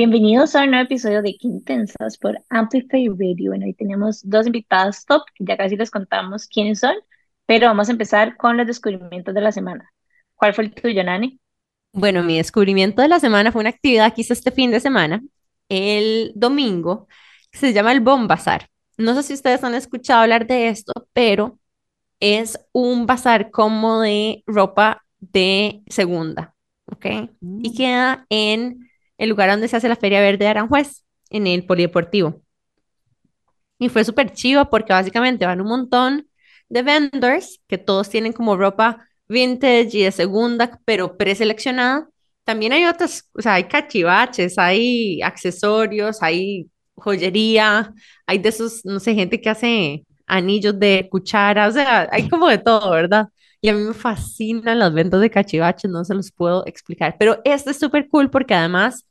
Bienvenidos a un nuevo episodio de Qué Intensas por Amplify Radio. Bueno, hoy tenemos dos invitadas top, ya casi les contamos quiénes son, pero vamos a empezar con los descubrimientos de la semana. ¿Cuál fue el tuyo, Nani? Bueno, mi descubrimiento de la semana fue una actividad que hice este fin de semana, el domingo, que se llama el Bombazar. No sé si ustedes han escuchado hablar de esto, pero es un bazar como de ropa de segunda, ¿ok? Y queda en el lugar donde se hace la Feria Verde de Aranjuez, en el Polideportivo. Y fue súper chivo porque básicamente van un montón de vendors que todos tienen como ropa vintage y de segunda, pero preseleccionada. También hay otras, o sea, hay cachivaches, hay accesorios, hay joyería, hay de esos, no sé, gente que hace anillos de cuchara, o sea, hay como de todo, ¿verdad? Y a mí me fascinan las ventas de cachivaches, no se los puedo explicar, pero este es súper cool porque además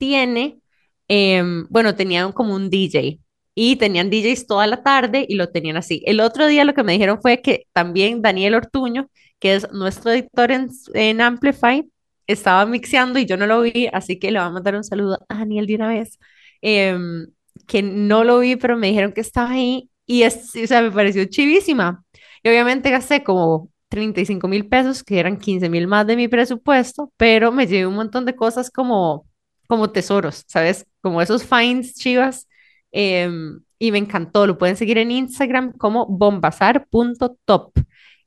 tiene, em, bueno, tenían como un DJ y tenían DJs toda la tarde y lo tenían así. El otro día lo que me dijeron fue que también Daniel Ortuño, que es nuestro editor en, en Amplify, estaba mixeando y yo no lo vi, así que le voy a mandar un saludo a Daniel de una vez, em, que no lo vi, pero me dijeron que estaba ahí y es, o sea, me pareció chivísima. Y obviamente gasté como 35 mil pesos, que eran 15 mil más de mi presupuesto, pero me llevé un montón de cosas como como tesoros, ¿sabes? Como esos finds chivas. Em, y me encantó, lo pueden seguir en Instagram como bombazar.top.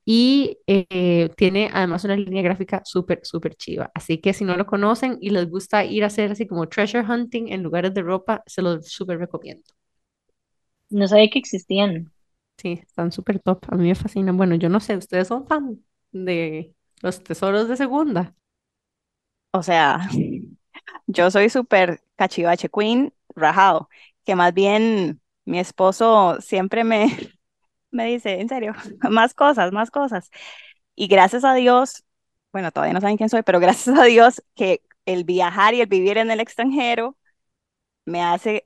Y eh, tiene además una línea gráfica súper, súper chiva. Así que si no lo conocen y les gusta ir a hacer así como treasure hunting en lugares de ropa, se los súper recomiendo. No sabía que existían. Sí, están súper top. A mí me fascinan. Bueno, yo no sé, ¿ustedes son fan de los tesoros de segunda? O sea, yo soy súper cachivache queen, rajado, que más bien mi esposo siempre me, me dice, en serio, más cosas, más cosas. Y gracias a Dios, bueno, todavía no saben quién soy, pero gracias a Dios que el viajar y el vivir en el extranjero me hace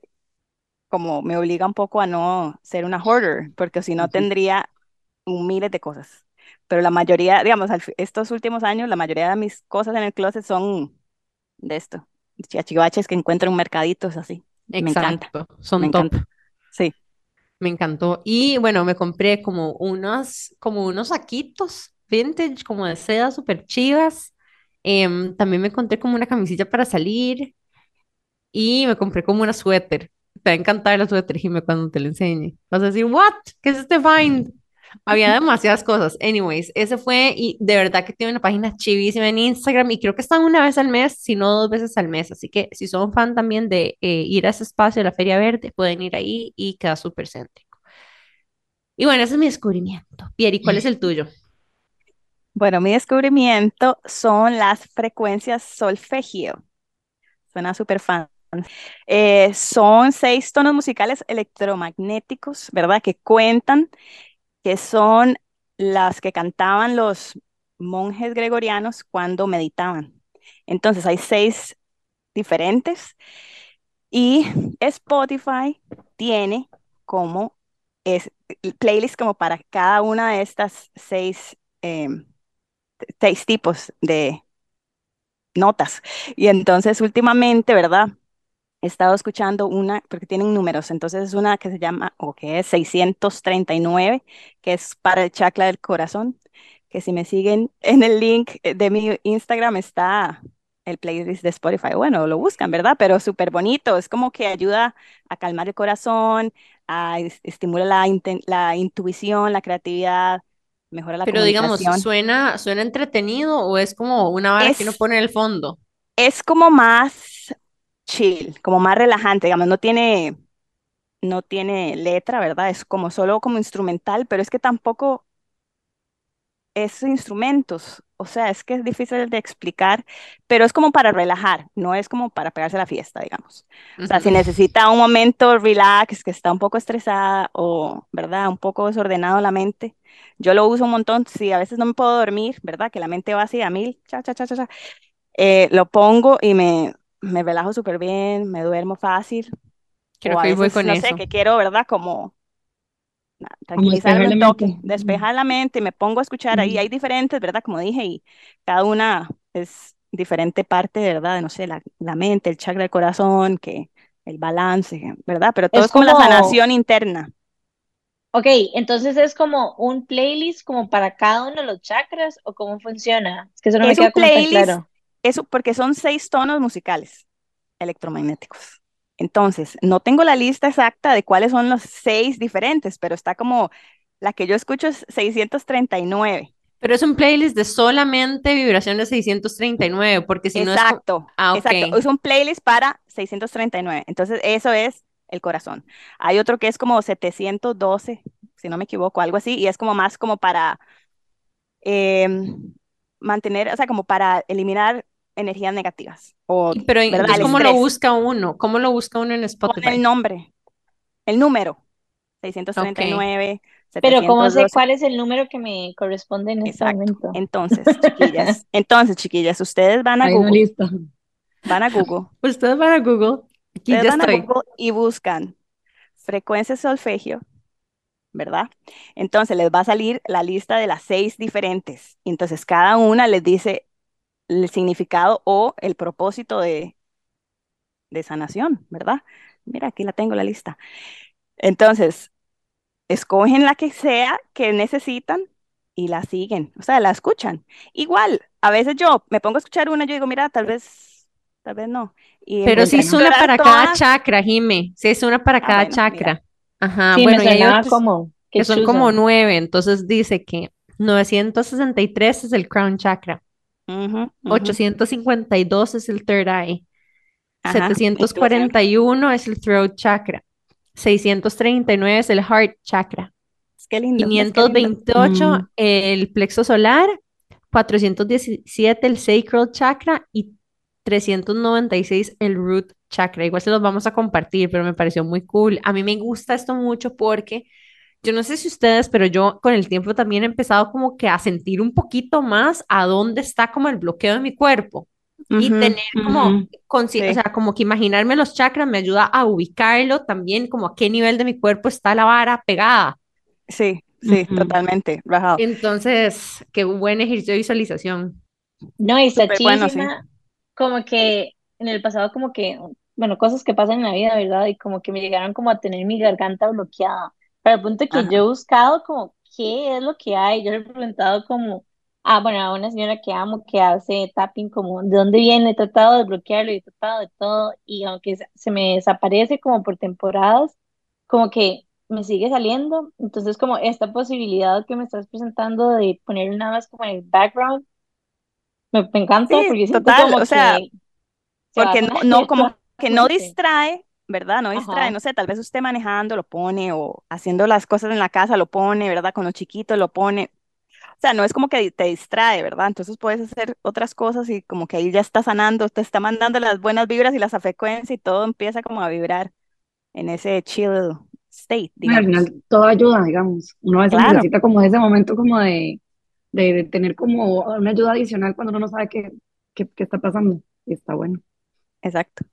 como me obliga un poco a no ser una hoarder, porque si no tendría miles de cosas. Pero la mayoría, digamos, estos últimos años, la mayoría de mis cosas en el closet son de esto, chichibaches que encuentro en mercaditos así. Me encanta. Son top. Sí. Me encantó. Y bueno, me compré como unos, como unos saquitos vintage, como de seda, súper chivas. Em, también me encontré como una camisilla para salir. Y me compré como una suéter. Te va a encantar la suéter, Jimmy, cuando te la enseñe. Vas a decir, ¿what? ¿Qué es este find? Había demasiadas cosas. Anyways, ese fue y de verdad que tiene una página chivísima en Instagram y creo que están una vez al mes, si no dos veces al mes. Así que si son fan también de eh, ir a ese espacio de la Feria Verde, pueden ir ahí y queda súper céntrico. Y bueno, ese es mi descubrimiento. Pieri, ¿cuál es el tuyo? Bueno, mi descubrimiento son las frecuencias solfegio. Suena súper fan. Eh, son seis tonos musicales electromagnéticos, ¿verdad? Que cuentan que son las que cantaban los monjes gregorianos cuando meditaban. Entonces hay seis diferentes y Spotify tiene como es, playlist como para cada una de estas seis, em, seis tipos de notas. Y entonces últimamente, ¿verdad? He estado escuchando una, porque tienen números, entonces es una que se llama, o que es 639, que es para el chakra del corazón, que si me siguen en el link de mi Instagram está el playlist de Spotify. Bueno, lo buscan, ¿verdad? Pero súper bonito, es como que ayuda a calmar el corazón, a estimula la, la intuición, la creatividad, mejora la Pero digamos, ¿suena, ¿suena entretenido o es como una vara que uno pone en el fondo? Es como más chill, como más relajante, digamos, no tiene, no tiene letra, ¿verdad? Es como solo como instrumental, pero es que tampoco es instrumentos, o sea, es que es difícil de explicar, pero es como para relajar, no es como para pegarse la fiesta, digamos. O sea, si necesita un momento relax, que está un poco estresada o, ¿verdad? Un poco desordenado la mente, yo lo uso un montón, si a veces no me puedo dormir, ¿verdad? Que la mente va así a mil, cha, cha, cha, cha, cha. Eh, lo pongo y me, me relajo súper bien, me duermo fácil. Creo que voy con no eso. sé, que quiero, ¿verdad? Como tranquilizarme un toque, despejar la mente, me pongo a escuchar ahí, hay diferentes, ¿verdad? Como dije, y cada una es diferente parte, ¿verdad? No sé, la, la mente, el chakra del corazón, que el balance, ¿verdad? Pero todo Es es como la sanación interna. ok, entonces es como un playlist como para cada uno de los chakras o cómo funciona. Es que eso no me un queda como tan playlist, claro. Eso porque son seis tonos musicales electromagnéticos. Entonces, no tengo la lista exacta de cuáles son los seis diferentes, pero está como la que yo escucho es 639. Pero es un playlist de solamente vibraciones 639, porque si no es... Exacto, Ah, exacto. ok. Es un playlist para 639. Entonces, eso es el corazón. Hay otro que es como 712, si no me equivoco, algo así, y es como más como para em, mantener, o sea, como para eliminar energías negativas o, Pero ¿verdad? entonces, El ¿cómo lo busca uno? ¿Cómo lo busca uno en Pon el Spotify? nombre, el número, Ok. 639, Pero ¿cómo sé 712. cuál es el número que me corresponde en este Exacto. momento? Entonces, chiquillas, entonces, chiquillas, ustedes van a Google, van a Google, Ustedes van a Google. Aquí ustedes ya van a. Google y buscan frecuencia solfegio, ¿verdad? Entonces les va a salir la lista de las seis diferentes. Y Entonces cada una les dice el significado o el propósito de, de sanación, ¿verdad? Mira, aquí la tengo la lista. Entonces, escogen la que sea que necesitan y la siguen, o sea, la escuchan. Igual, a veces yo me pongo a escuchar una, yo digo, mira, tal vez, tal vez no. Y Pero sí empiezo es una para cada chakra, Jime. Sí es una para Ah, cada bueno, mira. chakra. Ajá, Sí, me bueno, y hay sonaba otros como que son como nueve. Entonces dice que 963 es el crown chakra, Ujú, ujú. 852 es el third eye, Ajá, intuición. 741 es el throat chakra, 639 es el heart chakra, lindo, ¿ves qué lindo? 528 Mm. el plexo solar, 417 el sacral chakra y 396 el root chakra. Igual se los vamos a compartir, pero me pareció muy cool. A mí me gusta esto mucho porque yo no sé si ustedes, pero yo con el tiempo también he empezado como que a sentir un poquito más a dónde está como el bloqueo de mi cuerpo y Ujú, tener como, consci- o sea, como que imaginarme los chakras me ayuda a ubicarlo también, como a qué nivel de mi cuerpo está la vara pegada. sí, sí, totalmente, rajado. Entonces, qué buen ejercicio de visualización. No, y está bueno, sí. como que en el pasado como que, bueno, cosas que pasan en la vida, ¿verdad? Y como que me llegaron como a tener mi garganta bloqueada, para el punto que Ajá. yo he buscado como qué es lo que hay, yo le he preguntado como, ah, bueno, a una señora que amo que hace tapping como, ¿de dónde viene? He tratado de bloquearlo y he tratado de todo, y aunque se me desaparece como por temporadas, como que me sigue saliendo, entonces como esta posibilidad que me estás presentando de poner una más como en el background, me, me encanta Sí, porque total, como o sea, que se porque no, no, como que no distrae, ¿verdad? No distrae, no sé, tal vez usted manejando lo pone o haciendo las cosas en la casa lo pone, ¿verdad? Con los chiquitos lo pone. O sea, no es como que te distrae, ¿verdad? Entonces puedes hacer otras cosas y como que ahí ya está sanando, te está mandando las buenas vibras y las frecuencias y todo empieza como a vibrar en ese chill state, y al digamos. final todo ayuda, digamos. Uno a veces Claro, necesita como ese momento como de, de, de tener como una ayuda adicional cuando uno no sabe qué, qué, qué está pasando. Y está bueno. exacto.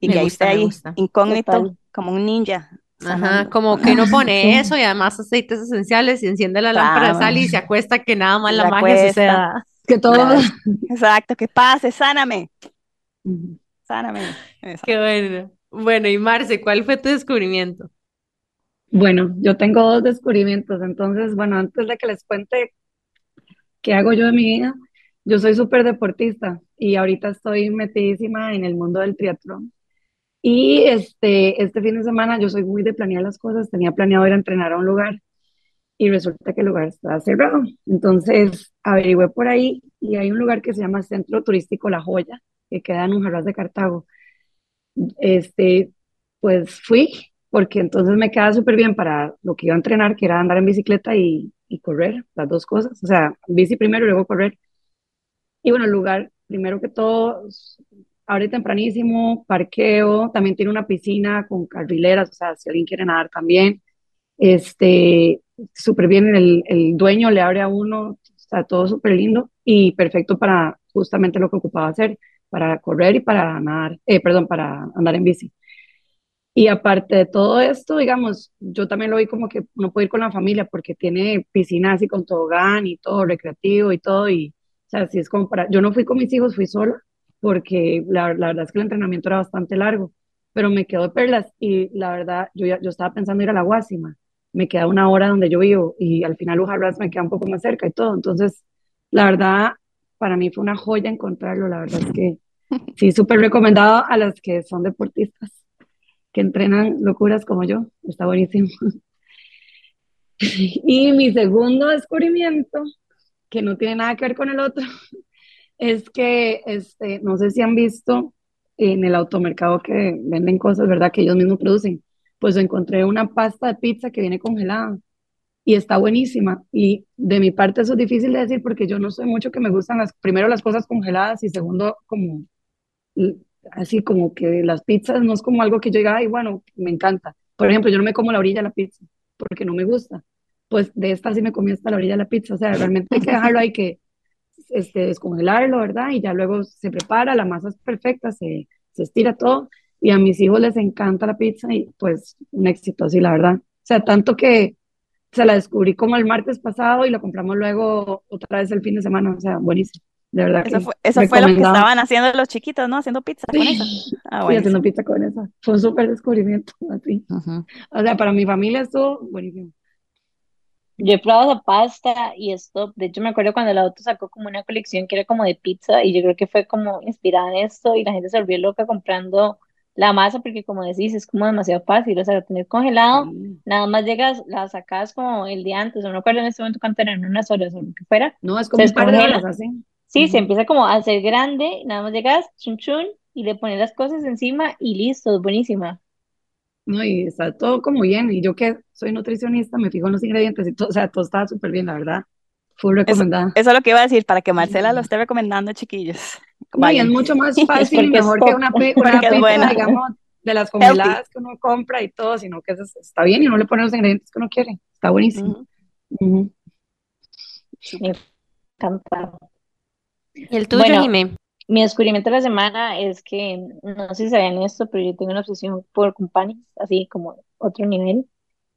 Y Me que gusta, ahí, gusta. incógnito, Total. como un ninja, Ajá, como que uno pone eso y además aceites esenciales y enciende la lámpara de Claro, sal y se acuesta que nada más la magia suceda. Que todo. Exacto, que pase, sáname, sáname. Exacto. Qué bueno. Bueno, y Marce, ¿cuál fue tu descubrimiento? Bueno, yo tengo dos descubrimientos. Entonces, bueno, antes de que les cuente qué hago yo de mi vida, yo soy súper deportista y ahorita estoy metidísima en el mundo del triatlón. Y este, este fin de semana yo soy muy de planear las cosas. Tenía planeado ir a entrenar a un lugar y resulta que el lugar está cerrado. Entonces averigüé por ahí y hay un lugar que se llama Centro Turístico La Joya, que queda en Unjarrás de Cartago. Este, pues fui porque entonces me queda súper bien para lo que iba a entrenar, que era andar en bicicleta y, y correr, las dos cosas. O sea, bici primero y luego correr. Y bueno, el lugar, primero que todo, abre tempranísimo, parqueo, también tiene una piscina con carrileras, o sea, si alguien quiere nadar también. Este, súper bien, el, el dueño le abre a uno, está todo súper lindo y perfecto para justamente lo que ocupaba hacer, para correr y para nadar, eh, perdón, para andar en bici. Y aparte de todo esto, digamos, yo también lo vi como que uno puede ir con la familia porque tiene piscina así con tobogán y todo recreativo y todo, y O sea, si es como para, yo no fui con mis hijos, fui sola, porque la, la verdad es que el entrenamiento era bastante largo, pero me quedó de perlas y la verdad, yo, ya, yo estaba pensando ir a la Guásima, me queda una hora donde yo vivo y al final Ujarras me queda un poco más cerca y todo, entonces, la verdad, para mí fue una joya encontrarlo, la verdad es que sí, súper recomendado a las que son deportistas, que entrenan locuras como yo, está buenísimo. Y mi segundo descubrimiento, que no tiene nada que ver con el otro, es que, este, no sé si han visto en el automercado que venden cosas, ¿verdad? Que ellos mismos producen. Pues encontré una pasta de pizza que viene congelada y está buenísima. Y de mi parte eso es difícil de decir porque yo no soy mucho que me gustan las, primero las cosas congeladas y segundo como, así como que las pizzas no es como algo que yo diga, ay, bueno, me encanta. Por ejemplo, yo no me como la orilla de la pizza porque no me gusta. Pues de esta sí me comí hasta la orilla de la pizza. O sea, realmente hay que dejarlo, hay que este, descongelarlo, ¿verdad? Y ya luego se prepara, la masa es perfecta, se, se estira todo. Y a mis hijos les encanta la pizza y pues un éxito así, la verdad. O sea, tanto que se la descubrí como el martes pasado y lo compramos luego otra vez el fin de semana. O sea, buenísimo. De verdad Eso fue, eso fue lo que estaban haciendo los chiquitos, ¿no? Haciendo pizza con eso. Ah, Sí, haciendo pizza con eso. Fue un súper descubrimiento, así. Ujú. O sea, para mi familia estuvo buenísimo. Yo he probado esa pasta y esto, de hecho me acuerdo cuando el auto sacó como una colección que era como de pizza y yo creo que fue como inspirada en esto y la gente se volvió loca comprando la masa porque como decís es como demasiado fácil, o sea, tener congelado, Sí. nada más llegas, la sacas como el día antes, o no recuerdo en este momento cuánto eran, unas horas o lo que fuera, No, es se como un par de horas así. sí, se empieza como a hacer grande, nada más llegas, chun chun, y le pones las cosas encima y listo, es buenísima. No, y está todo como bien. Y yo que soy nutricionista, me fijo en los ingredientes y todo, o sea, todo estaba súper bien, la verdad. Full Eso, recomendada. eso es lo que iba a decir, para que Marcela lo esté recomendando, chiquillos. No, y es Vayan. mucho más fácil y mejor que una, Porque una pizza, buena. digamos, de las Healthy. congeladas que uno compra y todo, sino que es- está bien y uno le pone los ingredientes que uno quiere. Está buenísimo. Me encanta. ¿Y el tuyo, Bueno, Jimé? Mi descubrimiento de la semana es que, no sé si sabían esto, pero yo tengo una obsesión por Companies, así como otro nivel,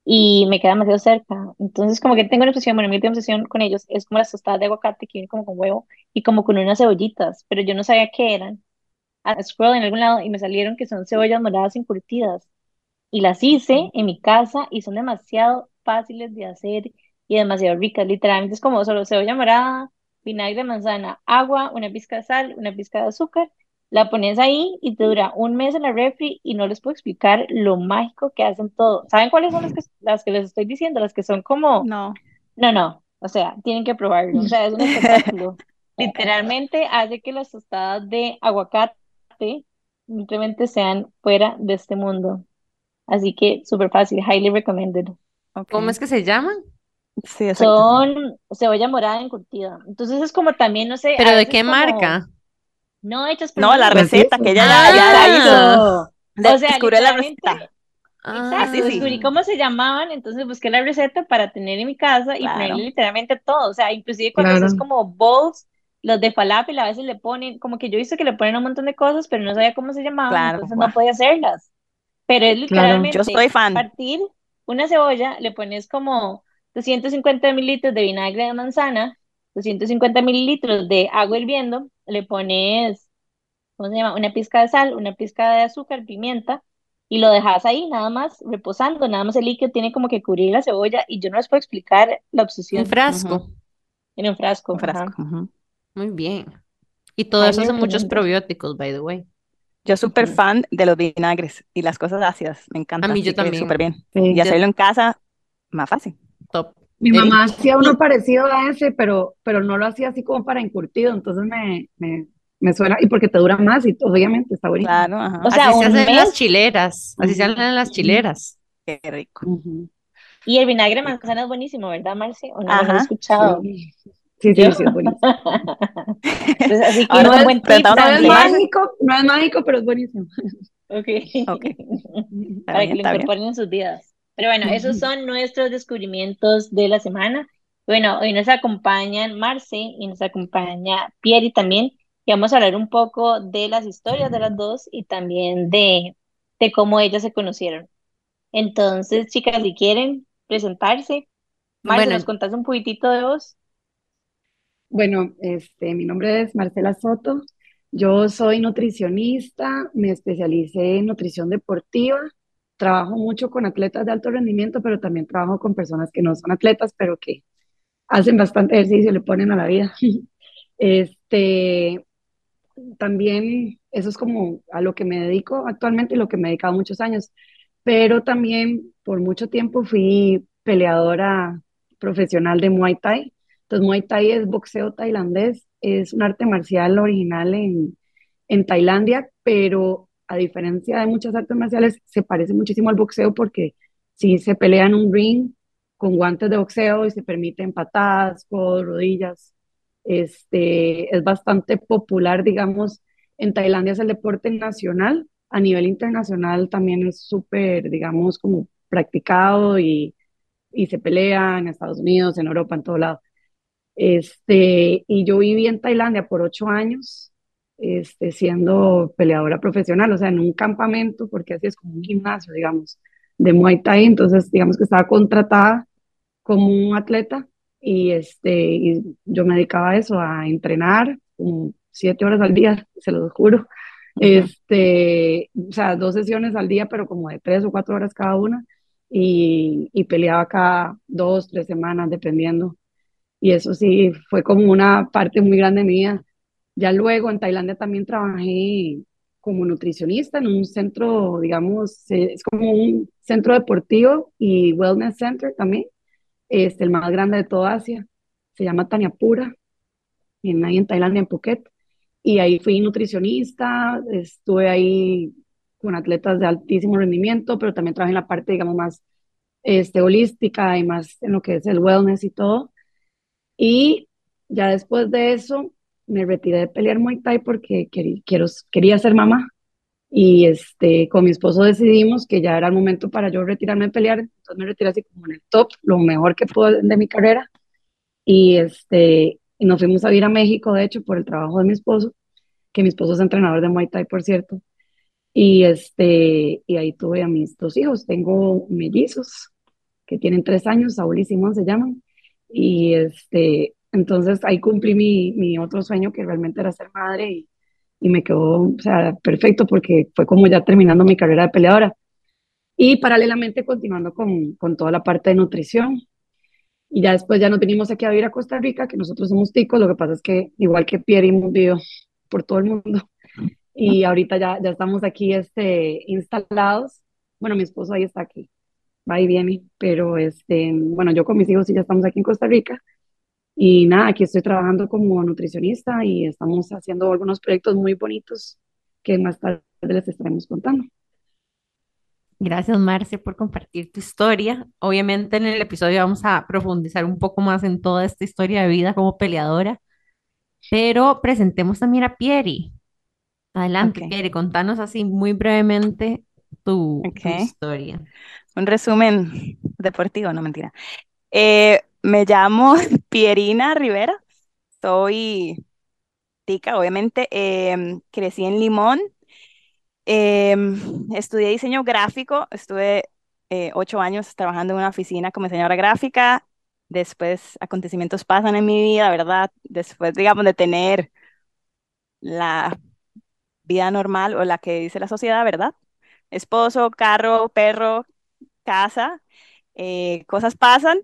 y me queda demasiado cerca. Entonces, como que tengo una obsesión, bueno, mi última obsesión con ellos es como las tostadas de aguacate que vienen como con huevo y como con unas cebollitas, pero yo no sabía qué eran. A scroll en algún lado y me salieron que son cebollas moradas encurtidas. Y las hice en mi casa y son demasiado fáciles de hacer y demasiado ricas. Literalmente es como solo cebolla morada, vinagre de manzana, agua, una pizca de sal, una pizca de azúcar. La pones ahí y te dura un mes en la refri y no les puedo explicar lo mágico que hacen todo. ¿Saben cuáles son las que, las que les estoy diciendo? Las que son como, No. no, no, o sea, tienen que probarlo. O sea, es un espectáculo. Literalmente hace que las tostadas de aguacate simplemente sean fuera de este mundo. Así que súper fácil, highly recommended. ¿Cómo es que se llaman? Sí, exacto. Son cebolla morada encurtida. Entonces es como también, no sé, ¿Pero de qué como marca? no hechas por No, la. Pues receta que ella ya, ya la hizo. Ah, De- O sea, descubrió la receta. ah, exacto, sí. descubrí cómo se llamaban, entonces busqué la receta para tener en mi casa y ponerle Claro. literalmente todo. O sea, inclusive cuando Claro. haces como bowls, los de falafel a veces le ponen, como que yo he visto que le ponen un montón de cosas, pero no sabía cómo se llamaban, Claro, entonces guau. no podía hacerlas. Pero es Claro. literalmente Yo soy fan. partir una cebolla, le pones como 250 mililitros de vinagre de manzana, 250 mililitros de agua hirviendo, le pones, ¿cómo se llama? Una pizca de sal, una pizca de azúcar, pimienta, y lo dejas ahí nada más reposando, nada más el líquido tiene como que cubrir la cebolla, y yo no les puedo explicar la un obsesión frasco. Ujú. en un frasco. Un frasco. ajá. Muy bien. Y todo eso Highly hace muchos probióticos, by the way. Yo súper fan de los vinagres y las cosas ácidas. Me encanta. A mí yo también. súper bien. Sí. Y Yo- hacerlo en casa, más fácil. Top. Mi Eri. mamá hacía uno parecido a ese, pero, pero no lo hacía así como para encurtido, entonces me, me, me suena, y porque te dura más y obviamente está buenísimo. Claro, ajá. O sea, Así se hacen las chileras. Así se hacen las chileras. Qué rico. Y el vinagre de manzana es buenísimo, ¿verdad, Marce? ¿O no, lo he Ajá. escuchado? Sí, sí, sí, es buenísimo. Entonces, así que No buen es, tip preguntamos no es mágico, no es mágico, pero es buenísimo. Ok. Ok. Está Para bien, que lo bien. incorporen en sus vidas. Pero bueno, esos son nuestros descubrimientos de la semana. Bueno, hoy nos acompañan Marce y nos acompaña Pieri también. Y vamos a hablar un poco de las historias de las dos y también de, de cómo ellas se conocieron. Entonces, chicas, si quieren presentarse, Marce, Bueno, ¿nos contás un poquitito de vos? Bueno, este, mi nombre es Marcela Soto. Yo soy nutricionista, me especialicé en nutrición deportiva. Trabajo mucho con atletas de alto rendimiento, pero también trabajo con personas que no son atletas, pero que hacen bastante ejercicio y le ponen a la vida. Este, también eso es como a lo que me dedico actualmente y lo que me he dedicado muchos años, pero también por mucho tiempo fui peleadora profesional de Muay Thai. Entonces, Muay Thai es boxeo tailandés, es un arte marcial original en, en Tailandia, pero a diferencia de muchas artes marciales, se parece muchísimo al boxeo porque si se pelea en un ring con guantes de boxeo y se permiten patadas, codos, rodillas. Este, es bastante popular, digamos, en Tailandia es el deporte nacional, a nivel internacional también es súper, digamos, como practicado y, y se pelea en Estados Unidos, en Europa, en todo lado. Este, y yo viví en Tailandia por ocho años, este, siendo peleadora profesional, o sea, en un campamento, porque así es como un gimnasio, digamos, de Muay Thai, entonces digamos que estaba contratada como un atleta y, este, y yo me dedicaba a eso, a entrenar como siete horas al día, se lo juro. Este, o sea, dos sesiones al día, pero como de tres o cuatro horas cada una, y, y peleaba cada dos, tres semanas, dependiendo. Y eso sí, fue como una parte muy grande mía. Ya luego en Tailandia también trabajé como nutricionista en un centro, digamos, es como un centro deportivo y wellness center también es el más grande de toda Asia, se llama Tanyapura, en, ahí en Tailandia, en Phuket, y ahí fui nutricionista, estuve ahí con atletas de altísimo rendimiento, pero también trabajé en la parte, digamos, más este, holística y más en lo que es el wellness y todo. Y ya después de eso me retiré de pelear Muay Thai porque quería, quiero, quería ser mamá y este, con mi esposo decidimos que ya era el momento para yo retirarme de pelear, entonces me retiré así como en el top, lo mejor que puedo de mi carrera. Y, este, y nos fuimos a vivir a México, de hecho, por el trabajo de mi esposo, que mi esposo es entrenador de Muay Thai, por cierto. Y, este, y ahí tuve a mis dos hijos, tengo mellizos que tienen tres años, Saúl y Simón se llaman. Y este, entonces ahí cumplí mi, mi otro sueño que realmente era ser madre y, y me quedó, o sea, perfecto porque fue como ya terminando mi carrera de peleadora. Y paralelamente continuando con, con toda la parte de nutrición. Y ya después ya nos vinimos aquí a vivir a Costa Rica, que nosotros somos ticos, lo que pasa es que igual que Pierre hemos vivido por todo el mundo. Y ahorita ya, ya estamos aquí este, instalados. Bueno, mi esposo ahí está aquí, va y viene, pero este, bueno, yo con mis hijos sí ya estamos aquí en Costa Rica. Y nada, aquí estoy trabajando como nutricionista y estamos haciendo algunos proyectos muy bonitos que más tarde les estaremos contando. Gracias, Marce, por compartir tu historia. Obviamente en el episodio vamos a profundizar un poco más en toda esta historia de vida como peleadora, pero presentemos también a Pieri. Adelante, Ok, Pieri, contanos así muy brevemente tu, tu ok. historia. Un resumen deportivo, no mentira. Eh, me llamo Pierina Rivera, soy tica, obviamente. em, crecí en Limón, em, estudié diseño gráfico, estuve eh, ocho años trabajando en una oficina como diseñadora gráfica. Después acontecimientos pasan en mi vida, ¿verdad? Después, digamos, de tener la vida normal o la que dice la sociedad, ¿verdad? Esposo, carro, perro, casa, eh, cosas pasan,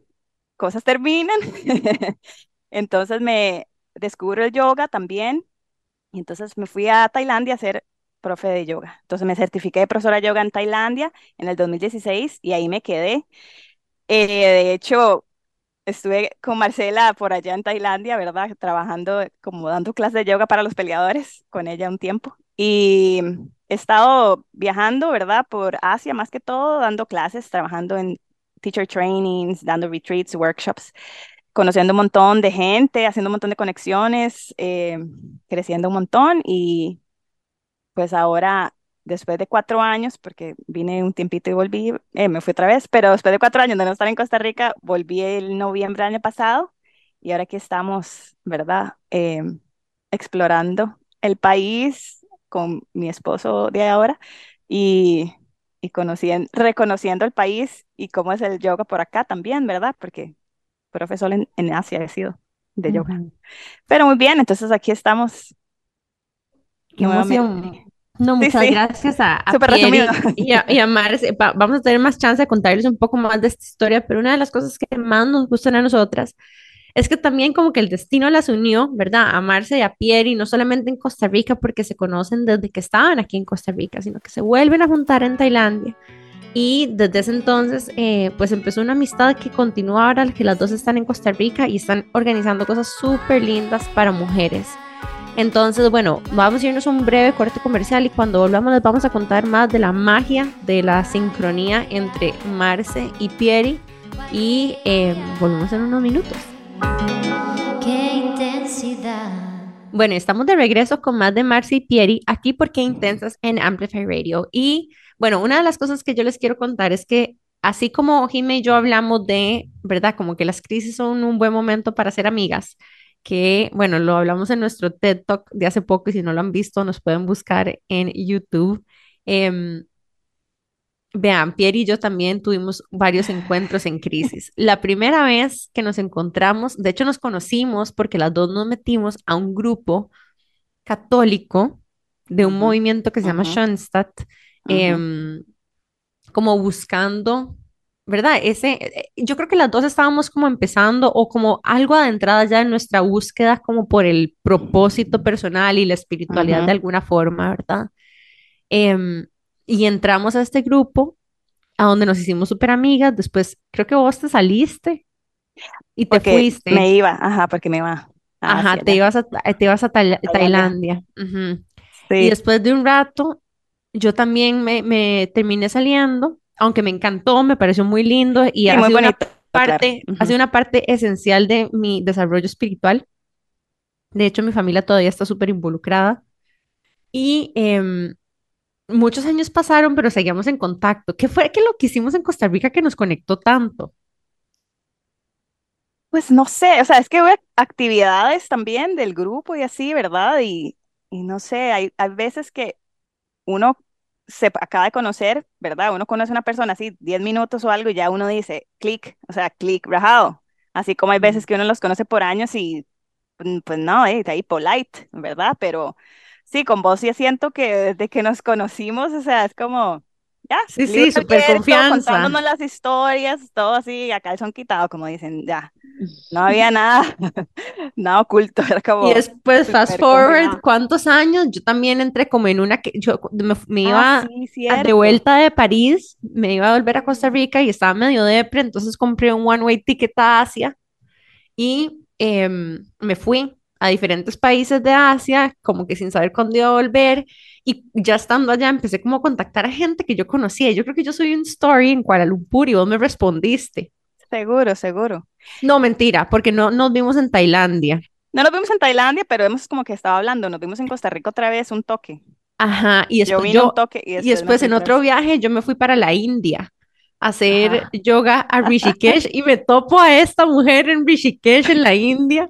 cosas terminan. Entonces me descubro el yoga también. Y entonces me fui a Tailandia a ser profe de yoga. Entonces me certifiqué de profesora de yoga en Tailandia en el 2016 y ahí me quedé. Eh, de hecho, estuve con Marcela por allá en Tailandia, ¿verdad? Trabajando como dando clases de yoga para los peleadores con ella un tiempo. Y he estado viajando, ¿verdad? Por Asia más que todo, dando clases, trabajando en teacher trainings, dando retreats, workshops conociendo un montón de gente, haciendo un montón de conexiones, eh, creciendo un montón y pues ahora, después de cuatro años, porque vine un tiempito y volví, eh, me fui otra vez, pero después de cuatro años de no estar en Costa Rica, volví el noviembre del año pasado y ahora aquí estamos, ¿verdad? Eh, explorando el país con mi esposo de ahora y, y conociendo, reconociendo el país y cómo es el yoga por acá también, ¿verdad? Porque profesor en, en Asia he sido. de yoga. Ujú. Pero muy bien, entonces aquí estamos Qué emoción. No, Sí, muchas sí. gracias a, a Pieri y a, y a Marce. Va- vamos a tener más chance de contarles un poco más de esta historia, pero una de las cosas que más nos gustan a nosotras es que también como que el destino las unió, ¿verdad? A Marce y a Pieri, no solamente en Costa Rica porque se conocen desde que estaban aquí en Costa Rica, sino que se vuelven a juntar en Tailandia. Y desde ese entonces, eh, pues empezó una amistad que continúa ahora, que las dos están en Costa Rica y están organizando cosas súper lindas para mujeres. Entonces, bueno, vamos a irnos a un breve corte comercial y cuando volvamos les vamos a contar más de la magia de la sincronía entre Marce y Pieri y eh, volvemos en unos minutos. Qué intensidad. Bueno, estamos de regreso con más de Marce y Pieri aquí porque Intensas en Amplify Radio. Y bueno, una de las cosas que yo les quiero contar es que así como Jimmy y yo hablamos de, ¿verdad? Como que las crisis son un buen momento para ser amigas, que bueno, lo hablamos en nuestro TED Talk de hace poco y si no lo han visto nos pueden buscar en YouTube. Em, Vean, Pierre y yo también tuvimos varios encuentros en crisis. La primera vez que nos encontramos, de hecho nos conocimos porque las dos nos metimos a un grupo católico de un Ujú, movimiento que se llama ujú, Schoenstatt, ujú. em, como buscando, ¿verdad? Ese, eh, yo creo que las dos estábamos como empezando o como algo adentrada ya en nuestra búsqueda como por el propósito personal y la espiritualidad de alguna forma, ¿verdad? Em, y entramos a este grupo a donde nos hicimos súper amigas. Después, creo que vos te saliste y te Porque me fuiste. iba, ajá, porque me iba a Ajá, Asia, te ibas a, te ibas a Taila- Tailandia. Ujú. Y Sí, después de un rato, yo también me, me terminé saliendo, aunque me encantó, me pareció muy lindo y sí, ha muy sido una bonito, claro. parte, ha Ujú. sido una parte esencial de mi desarrollo espiritual. De hecho, mi familia todavía está súper involucrada. Y em, muchos años pasaron, pero seguíamos en contacto. ¿Qué fue que lo que hicimos en Costa Rica que nos conectó tanto? Pues no sé, o sea, es que hubo actividades también del grupo y así, ¿verdad? Y, y no sé, hay, hay veces que uno se acaba de conocer, ¿verdad? Uno conoce a una persona así 10 minutos o algo y ya uno dice, clic, o sea, clic, rajado. Así como hay veces que uno los conoce por años y mm, pues no, eh, ahí polite, ¿verdad? Pero sí, con vos sí siento que desde que nos conocimos, o sea, es como, ya, Sí, sí, súper confianza. contándonos las historias, todo así, a calzón quitado, como dicen, ya, no había nada, nada oculto, era Y como después, fast forward, confiado. ¿cuántos años? Yo también entré como en una que yo me, me Ah, iba sí, a- de vuelta de París, me iba a volver a Costa Rica y estaba medio depre, entonces compré un one-way ticket a Asia y em, me fui a diferentes países de Asia, como que sin saber cuándo iba a volver. Y ya estando allá empecé como a contactar a gente que yo conocía. Yo creo que yo soy un story en Kuala Lumpur y vos me respondiste. Seguro, seguro. No, mentira, porque no nos vimos en Tailandia. No nos vimos en Tailandia, pero hemos como que estaba hablando, nos vimos en Costa Rica otra vez, un toque. Ajá, y Yo después vine un yo, toque y y después me después en otro viaje yo me fui para la India a hacer Ajá. yoga a Rishikesh y me topo a esta mujer en Rishikesh, en la India,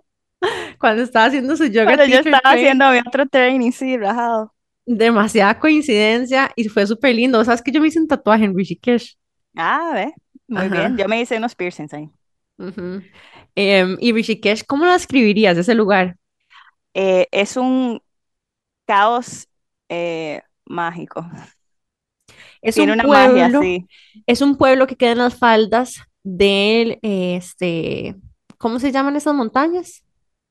cuando estaba haciendo su yoga Cuando yo estaba training. haciendo mi otro training, sí, rajado. Demasiada coincidencia y fue súper lindo. ¿Sabes que yo me hice un tatuaje en Rishikesh? Ah, ve, muy bien. Yo me hice unos piercings ahí. Em, y Rishikesh, ¿cómo lo describirías ese lugar? Eh, es un caos eh, mágico. Es Tiene un una magia, pueblo, sí. es un pueblo que queda en las faldas del, este, ¿cómo se llaman esas montañas?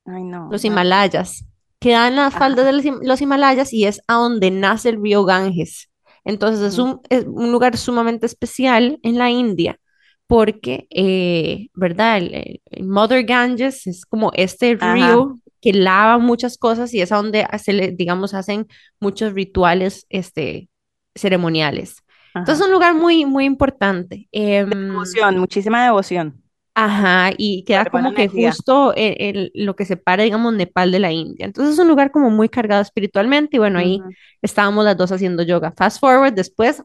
Ay, no, Los no. Himalayas. Queda en las faldas Ajá, de los, Him- los Himalayas y es a donde nace el río Ganges. Entonces es un, es un lugar sumamente especial en la India porque, eh, ¿verdad? El, el- Mother Ganges es como este Ajá, río que lava muchas cosas y es a donde se le, digamos, hacen muchos rituales, este, ceremoniales. Entonces ajá. es un lugar muy, muy importante. Em, Devoción, muchísima devoción. Ajá, y queda como que energía. justo en lo que separa, digamos, Nepal de la India. Entonces es un lugar como muy cargado espiritualmente y bueno, ahí Ujú. estábamos las dos haciendo yoga. Fast forward, después,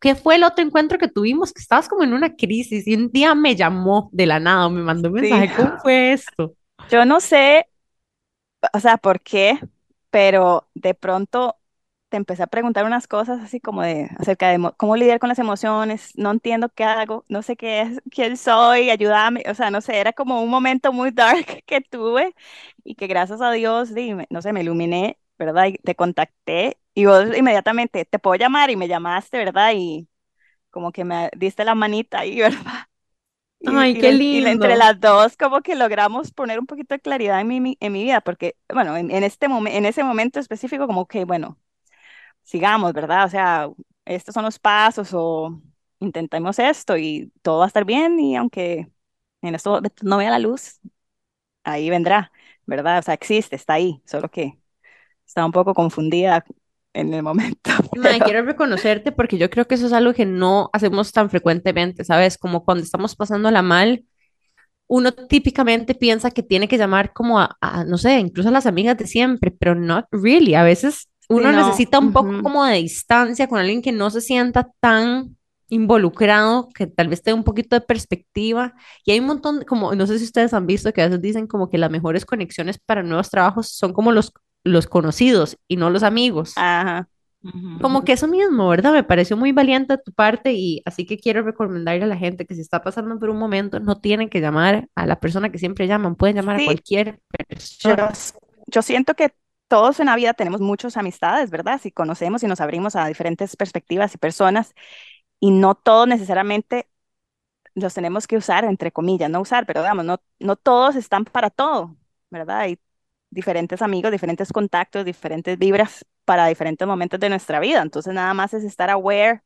¿qué fue el otro encuentro que tuvimos? Que estabas como en una crisis y un día me llamó de la nada, me mandó un Sí, mensaje, ¿cómo fue esto? yo no sé, o sea, por qué, pero de pronto te empecé a preguntar unas cosas así como de acerca de cómo lidiar con las emociones, no entiendo qué hago, no sé qué es, quién soy, ayúdame, o sea, no sé, era como un momento muy dark que tuve y que gracias a Dios, di, me- no sé, me iluminé, ¿verdad? Y te contacté y vos inmediatamente te puedo llamar y me llamaste, ¿verdad? Y como que me diste la manita ahí, ¿verdad? Y, Ay, qué le- y entre lindo. las dos como que logramos poner un poquito de claridad en mi, mi- en mi vida, porque, bueno, en, en este momen- en ese momento específico como que, bueno, sigamos, ¿verdad? O sea, estos son los pasos o intentemos esto y todo va a estar bien y aunque en esto no vea la luz, ahí vendrá, ¿verdad? O sea, existe, está ahí, solo que estaba un poco confundida en el momento, quiero reconocerte porque yo creo que eso es algo que no hacemos tan frecuentemente, ¿sabes? Como cuando estamos pasándola mal, uno típicamente piensa que tiene que llamar como a, a, no sé, incluso a las amigas de siempre, pero not really. A veces sí, uno no, necesita un poco ujú. como de distancia con alguien que no se sienta tan involucrado, que tal vez tenga un poquito de perspectiva. Y hay un montón, como, no sé si ustedes han visto que a veces dicen como que las mejores conexiones para nuevos trabajos son como los, los conocidos y no los amigos. Ajá. ujú. Como que eso mismo, ¿verdad? Me pareció muy valiente de tu parte y así que quiero recomendarle a la gente que si está pasando por un momento, no tienen que llamar a la persona que siempre llaman, pueden llamar a Sí, cualquier yo, persona. s- yo siento que todos en la vida tenemos muchas amistades, ¿verdad? Si conocemos y nos abrimos a diferentes perspectivas y personas, y no todos necesariamente los tenemos que usar, entre comillas, no usar, pero digamos, no, no todos están para todo, ¿verdad? Hay diferentes amigos, diferentes contactos, diferentes vibras para diferentes momentos de nuestra vida. Entonces, nada más es estar aware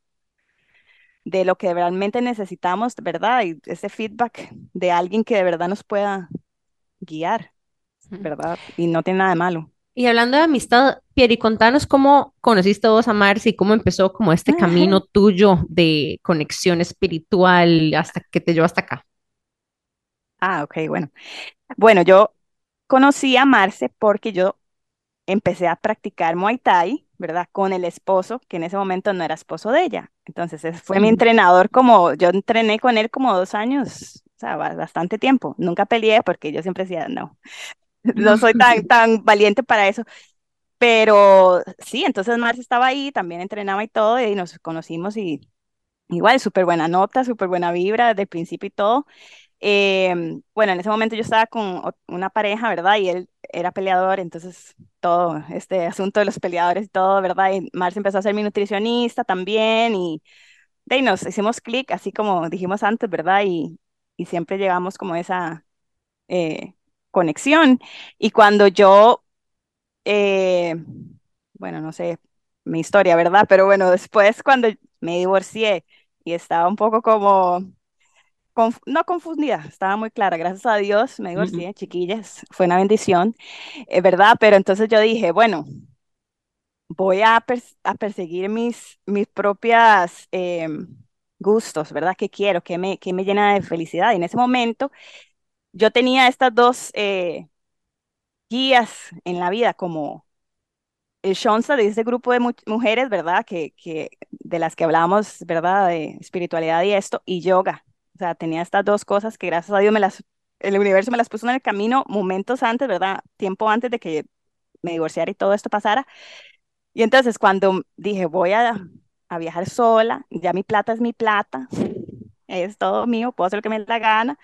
de lo que realmente necesitamos, ¿verdad? Y ese feedback de alguien que de verdad nos pueda guiar. ¿verdad? Y no tiene nada de malo. Y hablando de amistad, Pieri, contanos cómo conociste vos a Marcy y cómo empezó como este camino tuyo de conexión espiritual hasta que te llevó hasta acá. Ah, ok, bueno. Bueno, yo conocí a Marce porque yo empecé a practicar Muay Thai, ¿verdad? Con el esposo, que en ese momento no era esposo de ella. Entonces, ese fue mi Ujú. entrenador como, yo entrené con él como dos años, o sea, ba- bastante tiempo. Nunca peleé porque yo siempre decía, no, no soy tan, tan valiente para eso. Pero sí, entonces Marce estaba ahí, también entrenaba y todo, y nos conocimos y igual, súper buena nota, súper buena vibra desde el principio y todo. Em, bueno, en ese momento yo estaba con una pareja, ¿verdad? Y él era peleador, entonces todo este asunto de los peleadores y todo, ¿verdad? Y Marce empezó a ser mi nutricionista también y de ahí nos hicimos clic, así como dijimos antes, ¿verdad? Y, y siempre llevamos como esa eh, conexión. Y cuando yo, eh, bueno, no sé mi historia, ¿verdad? Pero bueno, después cuando me divorcié y estaba un poco como conf- no confundida, estaba muy clara, gracias a Dios me divorcié, chiquillas, fue una bendición, es verdad, pero entonces yo dije, bueno, voy a, pers- a perseguir mis, mis propias em, gustos, ¿verdad? ¿Qué quiero? ¿Qué me, qué me llena de felicidad? Y en ese momento yo tenía estas dos eh, guías en la vida, como el Shonsa de ese grupo de mu- mujeres, ¿verdad? Que, que, de las que hablábamos, ¿verdad? De espiritualidad y esto, y yoga. O sea, tenía estas dos cosas que gracias a Dios me las, el universo me las puso en el camino momentos antes, ¿verdad? Tiempo antes de que me divorciara y todo esto pasara. Y entonces cuando dije, voy a, a viajar sola, ya mi plata es mi plata, es todo mío, puedo hacer lo que me dé la gana.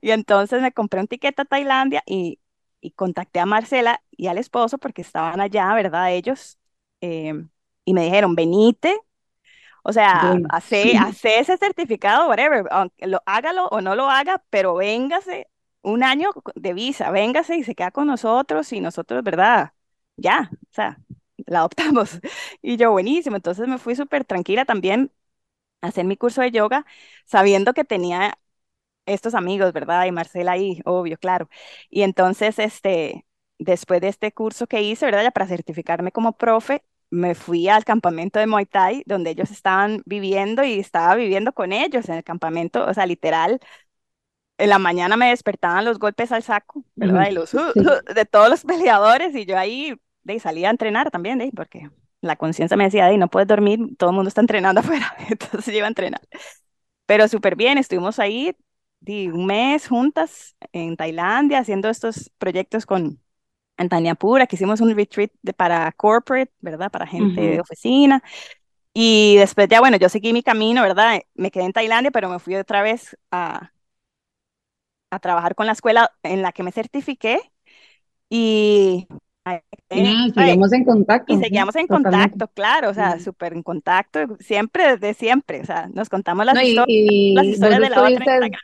Y entonces me compré un tiquete a Tailandia y, y contacté a Marcela y al esposo porque estaban allá, ¿verdad? Ellos. em, y me dijeron, venite, o sea, hace, hace ese certificado, whatever, lo, hágalo o no lo haga, pero véngase un año de visa, véngase y se queda con nosotros y nosotros, ¿verdad? Ya, o sea, la adoptamos. Y yo, buenísimo, entonces me fui súper tranquila también a hacer mi curso de yoga, sabiendo que tenía estos amigos, ¿verdad? Y Marcela ahí, obvio, claro. Y entonces, este, después de este curso que hice, ¿verdad? Ya para certificarme como profe, me fui al campamento de Muay Thai, donde ellos estaban viviendo y estaba viviendo con ellos en el campamento, o sea, literal, en la mañana me despertaban los golpes al saco, ¿verdad? Los uh, uh, de todos los peleadores y yo ahí de, salía a entrenar también, de, porque la conciencia me decía, de, ahí, no puedes dormir, todo el mundo está entrenando afuera, entonces yo iba a entrenar. Pero súper bien, estuvimos ahí di, un mes juntas en Tailandia haciendo estos proyectos con, en Taniapura, que hicimos un retreat de, para corporate, ¿verdad? Para gente de Ujú. oficina. Y después ya, bueno, yo seguí mi camino, ¿verdad? Me quedé en Tailandia, pero me fui otra vez a, a trabajar con la escuela en la que me certifiqué y, seguimos en contacto, y seguíamos en totalmente. contacto, claro, o sea, súper en contacto, siempre desde siempre, o sea, nos contamos las No, y, historias, las y vos historias de la otra Instagram.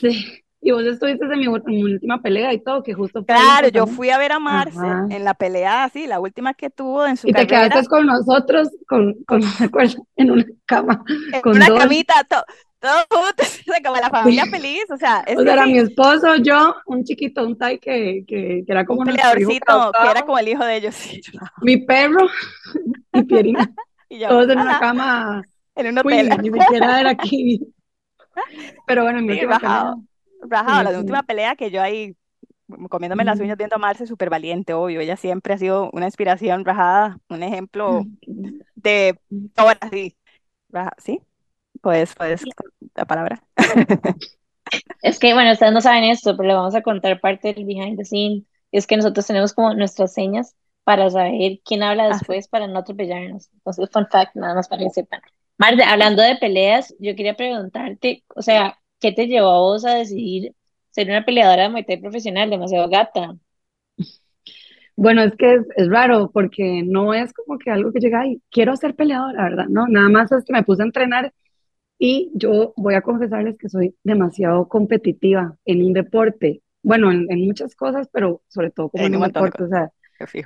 Sí, y vos estuviste en mi, ul- en mi última pelea y todo, que justo fue Claro, yo fui a ver a Marce Ajá. en la pelea, sí, la última que tuvo en su Y te carrera, quedaste con nosotros, con, con. En una cama, en con una dos. camita, to- todos juntos, como la familia feliz, o sea, es O sea, era mi esposo, yo, un chiquito, un Tai que, que, que era un como hijo peleadorcito que era como el hijo de ellos, sí, mi perro y Pierina, y yo, todos en una cama en un hotel, queen, ni siquiera era aquí. Pero bueno, en mi sí, última pelea, rajado, rajado, sí, la última sí. pelea que yo ahí comiéndome las uñas viendo a Marce, súper valiente, obvio. Ella siempre ha sido una inspiración rajada, un ejemplo de todas así. raja- ¿Sí? Puedes, puedes, la palabra. Es que, bueno, ustedes no saben esto, pero le vamos a contar parte del behind the scene. Es que nosotros tenemos como nuestras señas para saber quién habla Ah, sí. después para no atropellarnos. Entonces, fun fact, nada más para que sepan. Marce, hablando de peleas, yo quería preguntarte, o sea, ¿qué te llevó a vos a decidir ser una peleadora de Muay Thai profesional, demasiado gata? Bueno, es que es, es raro porque no es como que algo que llega y quiero ser peleadora, ¿verdad? No, nada más es que me puse a entrenar y yo voy a confesarles que soy demasiado competitiva en un deporte. Bueno, en, en muchas cosas, pero sobre todo como en En un deporte. O sea,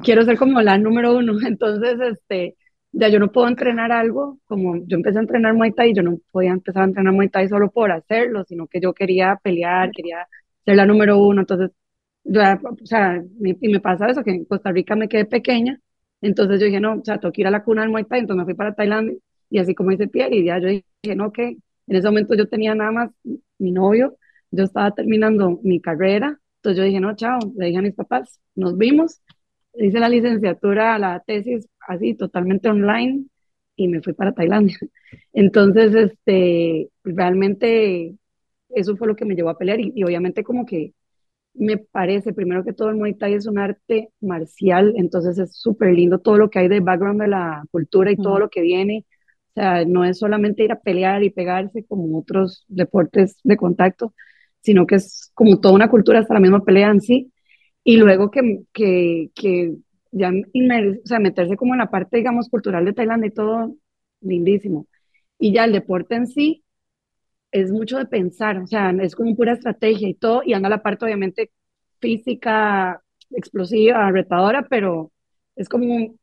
quiero ser como la número uno. Entonces, este, ya yo no puedo entrenar algo como yo empecé a entrenar Muay Thai, yo no podía empezar a entrenar Muay Thai solo por hacerlo, sino que yo quería pelear, quería ser la número uno. Entonces, ya, o sea, me- y me pasa eso, que en Costa Rica me quedé pequeña, entonces yo dije, no, o sea, tengo que ir a la cuna del Muay Thai, entonces me fui para Tailandia, y así como dice Pierre, y ya yo dije, no, que en ese momento yo tenía nada más mi novio, yo estaba terminando mi carrera, entonces yo dije, no, chao, le dije a mis papás, nos vimos, hice la licenciatura, la tesis así, totalmente online, y me fui para Tailandia. Entonces, este, realmente eso fue lo que me llevó a pelear, y, y obviamente como que me parece, primero que todo, el Muay Thai es un arte marcial, entonces es súper lindo todo lo que hay de background de la cultura y todo Ujú. lo que viene. O sea, no es solamente ir a pelear y pegarse como otros deportes de contacto, sino que es como toda una cultura, hasta la misma pelea en sí. Y luego que, que, que ya inmer- o sea, meterse como en la parte, digamos, cultural de Tailandia y todo, lindísimo. Y ya el deporte en sí es mucho de pensar, o sea, es como pura estrategia y todo, y anda la parte obviamente física, explosiva, retadora, pero es como,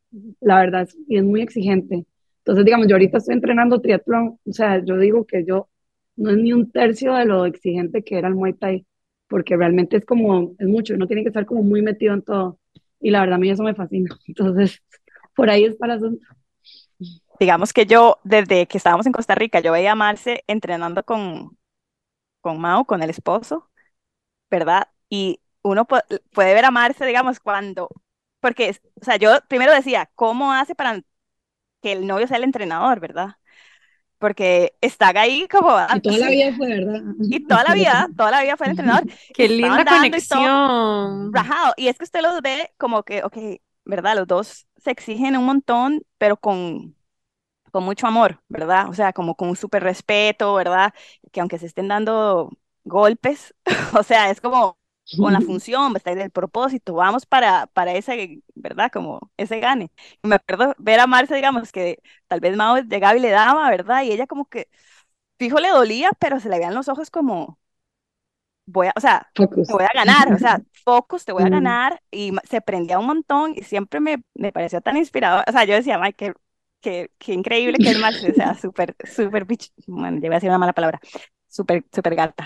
la verdad, es- y es muy exigente. Entonces, digamos, yo ahorita estoy entrenando triatlón, o sea, yo digo que yo no es ni un tercio de lo exigente que era el Muay Thai, porque realmente es como, es mucho, uno tiene que estar como muy metido en todo, y la verdad a mí eso me fascina. Entonces, por ahí es para asunto. Digamos que yo, desde que estábamos en Costa Rica, yo veía a Marce entrenando con, con Mao, con el esposo, ¿verdad? Y uno pu- puede ver a Marce, digamos, cuando, porque, o sea, yo primero decía, ¿cómo hace para que el novio sea el entrenador, ¿verdad? Porque está ahí como, Y toda la vida fue, ¿verdad? y toda la vida, toda la vida fue el entrenador, Qué linda dando y conexión. rajado. Y es que usted los ve como que, ok, ¿verdad? Los dos se exigen un montón, pero con, con mucho amor, ¿verdad? O sea, como con un súper respeto, ¿verdad? Que aunque se estén dando golpes, o sea, es como con la función, está en el propósito, vamos para, para ese, ¿verdad? Como ese gane. Me acuerdo ver a Marce, digamos, que tal vez Mao llegaba y le daba, ¿verdad? Y ella como que, fijo, le dolía, pero se le veían los ojos como, voy a, o sea, Focus. te voy a ganar, o sea, focus, te voy a Mm. ganar, y se prendía un montón y siempre me, me pareció tan inspirador, o sea, yo decía, ay, qué, qué, qué increíble que es Marce, o sea, súper, súper, bueno, ya iba a decir una mala palabra, súper, súper gata.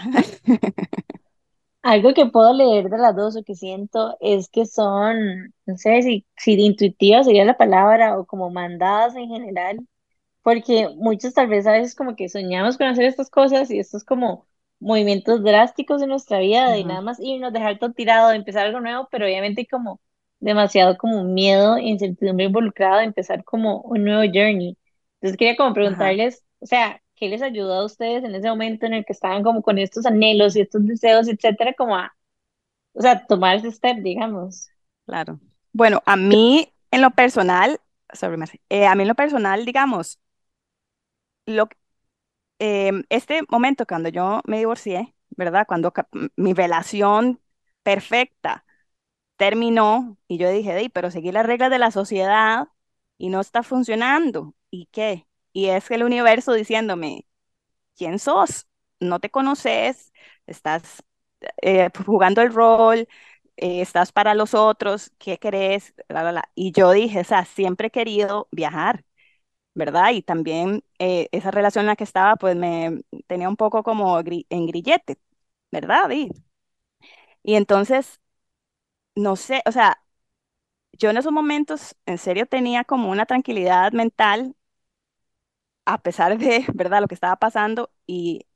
Algo que puedo leer de las dos o que siento es que son, no sé si, si de intuitivas sería la palabra o como mandadas en general, porque muchos tal vez a veces como que soñamos con hacer estas cosas y estos como movimientos drásticos en nuestra vida de Ajá. nada más irnos, dejar todo tirado, empezar algo nuevo, pero obviamente como demasiado como miedo e incertidumbre involucrado de empezar como un nuevo journey. Entonces quería como preguntarles, o sea, ¿qué les ayudó a ustedes en ese momento en el que estaban como con estos anhelos y estos deseos, etcétera, como a, o sea, tomar ese step, digamos? Claro. Bueno, a mí en lo personal, sorry, eh, a mí en lo personal, digamos, lo, em, este momento cuando yo me divorcié, ¿verdad? Cuando mi relación perfecta terminó y yo dije, "Dey, pero seguí las reglas de la sociedad y no está funcionando. ¿Y qué? Y es el universo diciéndome, ¿quién sos? No te conoces, estás eh, jugando el rol, eh, estás para los otros, ¿qué crees? La, la, la. Y yo dije, o sea, siempre he querido viajar, ¿verdad? Y también eh, esa relación en la que estaba, pues me tenía un poco como en grillete, ¿verdad? Y, y entonces, no sé, o sea, yo en esos momentos, en serio, tenía como una tranquilidad mental, a pesar de, ¿verdad?, lo que estaba pasando. Y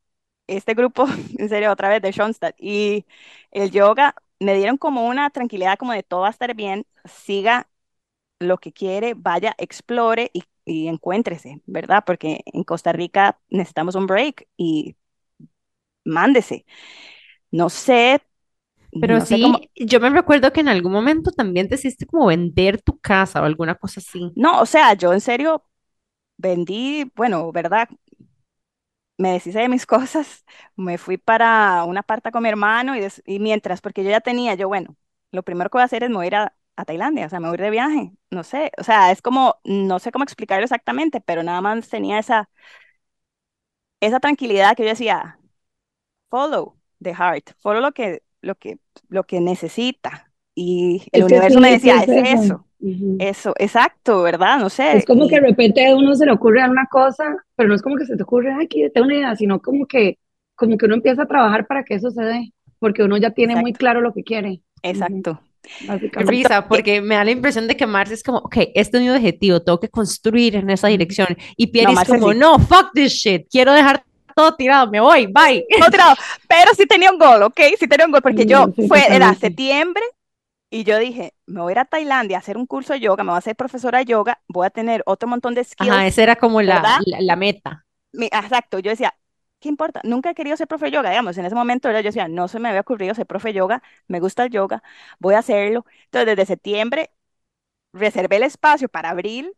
este grupo, en serio, otra vez de Schoenstatt y el yoga me dieron como una tranquilidad como de todo va a estar bien, siga lo que quiere, vaya, explore y, y encuéntrese, ¿verdad? Porque en Costa Rica necesitamos un break y mándese. No sé, Pero no sé cómo, sí, yo me recuerdo que en algún momento también decidiste como vender tu casa o alguna cosa así. no, o sea, yo en serio vendí, bueno, ¿verdad? me deshice de mis cosas, me fui para una parta con mi hermano y, y mientras, porque yo ya tenía, yo, bueno, lo primero que voy a hacer es me voy a ir a, a Tailandia, o sea, me voy a ir de viaje, no sé, o sea, es como, no sé cómo explicarlo exactamente, pero nada más tenía esa, esa tranquilidad que yo decía, follow the heart, follow lo que, lo que, lo que necesita. Y el Es universo me sí, decía, es es eso. eso, Eso, exacto, ¿verdad? No Es sé, como que de repente a uno se le ocurre una cosa, pero no es como que se te ocurre, ay, que tengo una idea, sino como que, como que uno empieza a trabajar para que eso se dé, porque uno ya tiene muy claro lo que quiere. Exacto. Risa, porque me da la impresión de que Marce es como, ok, este es mi objetivo, tengo que construir en esa dirección. Y No, Pierre es Marce, como, sí. no, fuck this shit, quiero dejar todo tirado, me voy, bye. No tirado, pero sí tenía un gol, ¿ok? Sí tenía un gol, porque yo Sí, fue, era septiembre y yo dije, me voy a ir a Tailandia a hacer un curso de yoga, me voy a ser profesora de yoga, voy a tener otro montón de Ajá, skills, esa era como la, la, la meta. Mi- exacto, yo decía, ¿qué importa? Nunca he querido ser profe de yoga, digamos, en ese momento era, yo decía, no se me había ocurrido ser profe de yoga, me gusta el yoga, voy a hacerlo. Entonces, desde septiembre reservé el espacio para abril,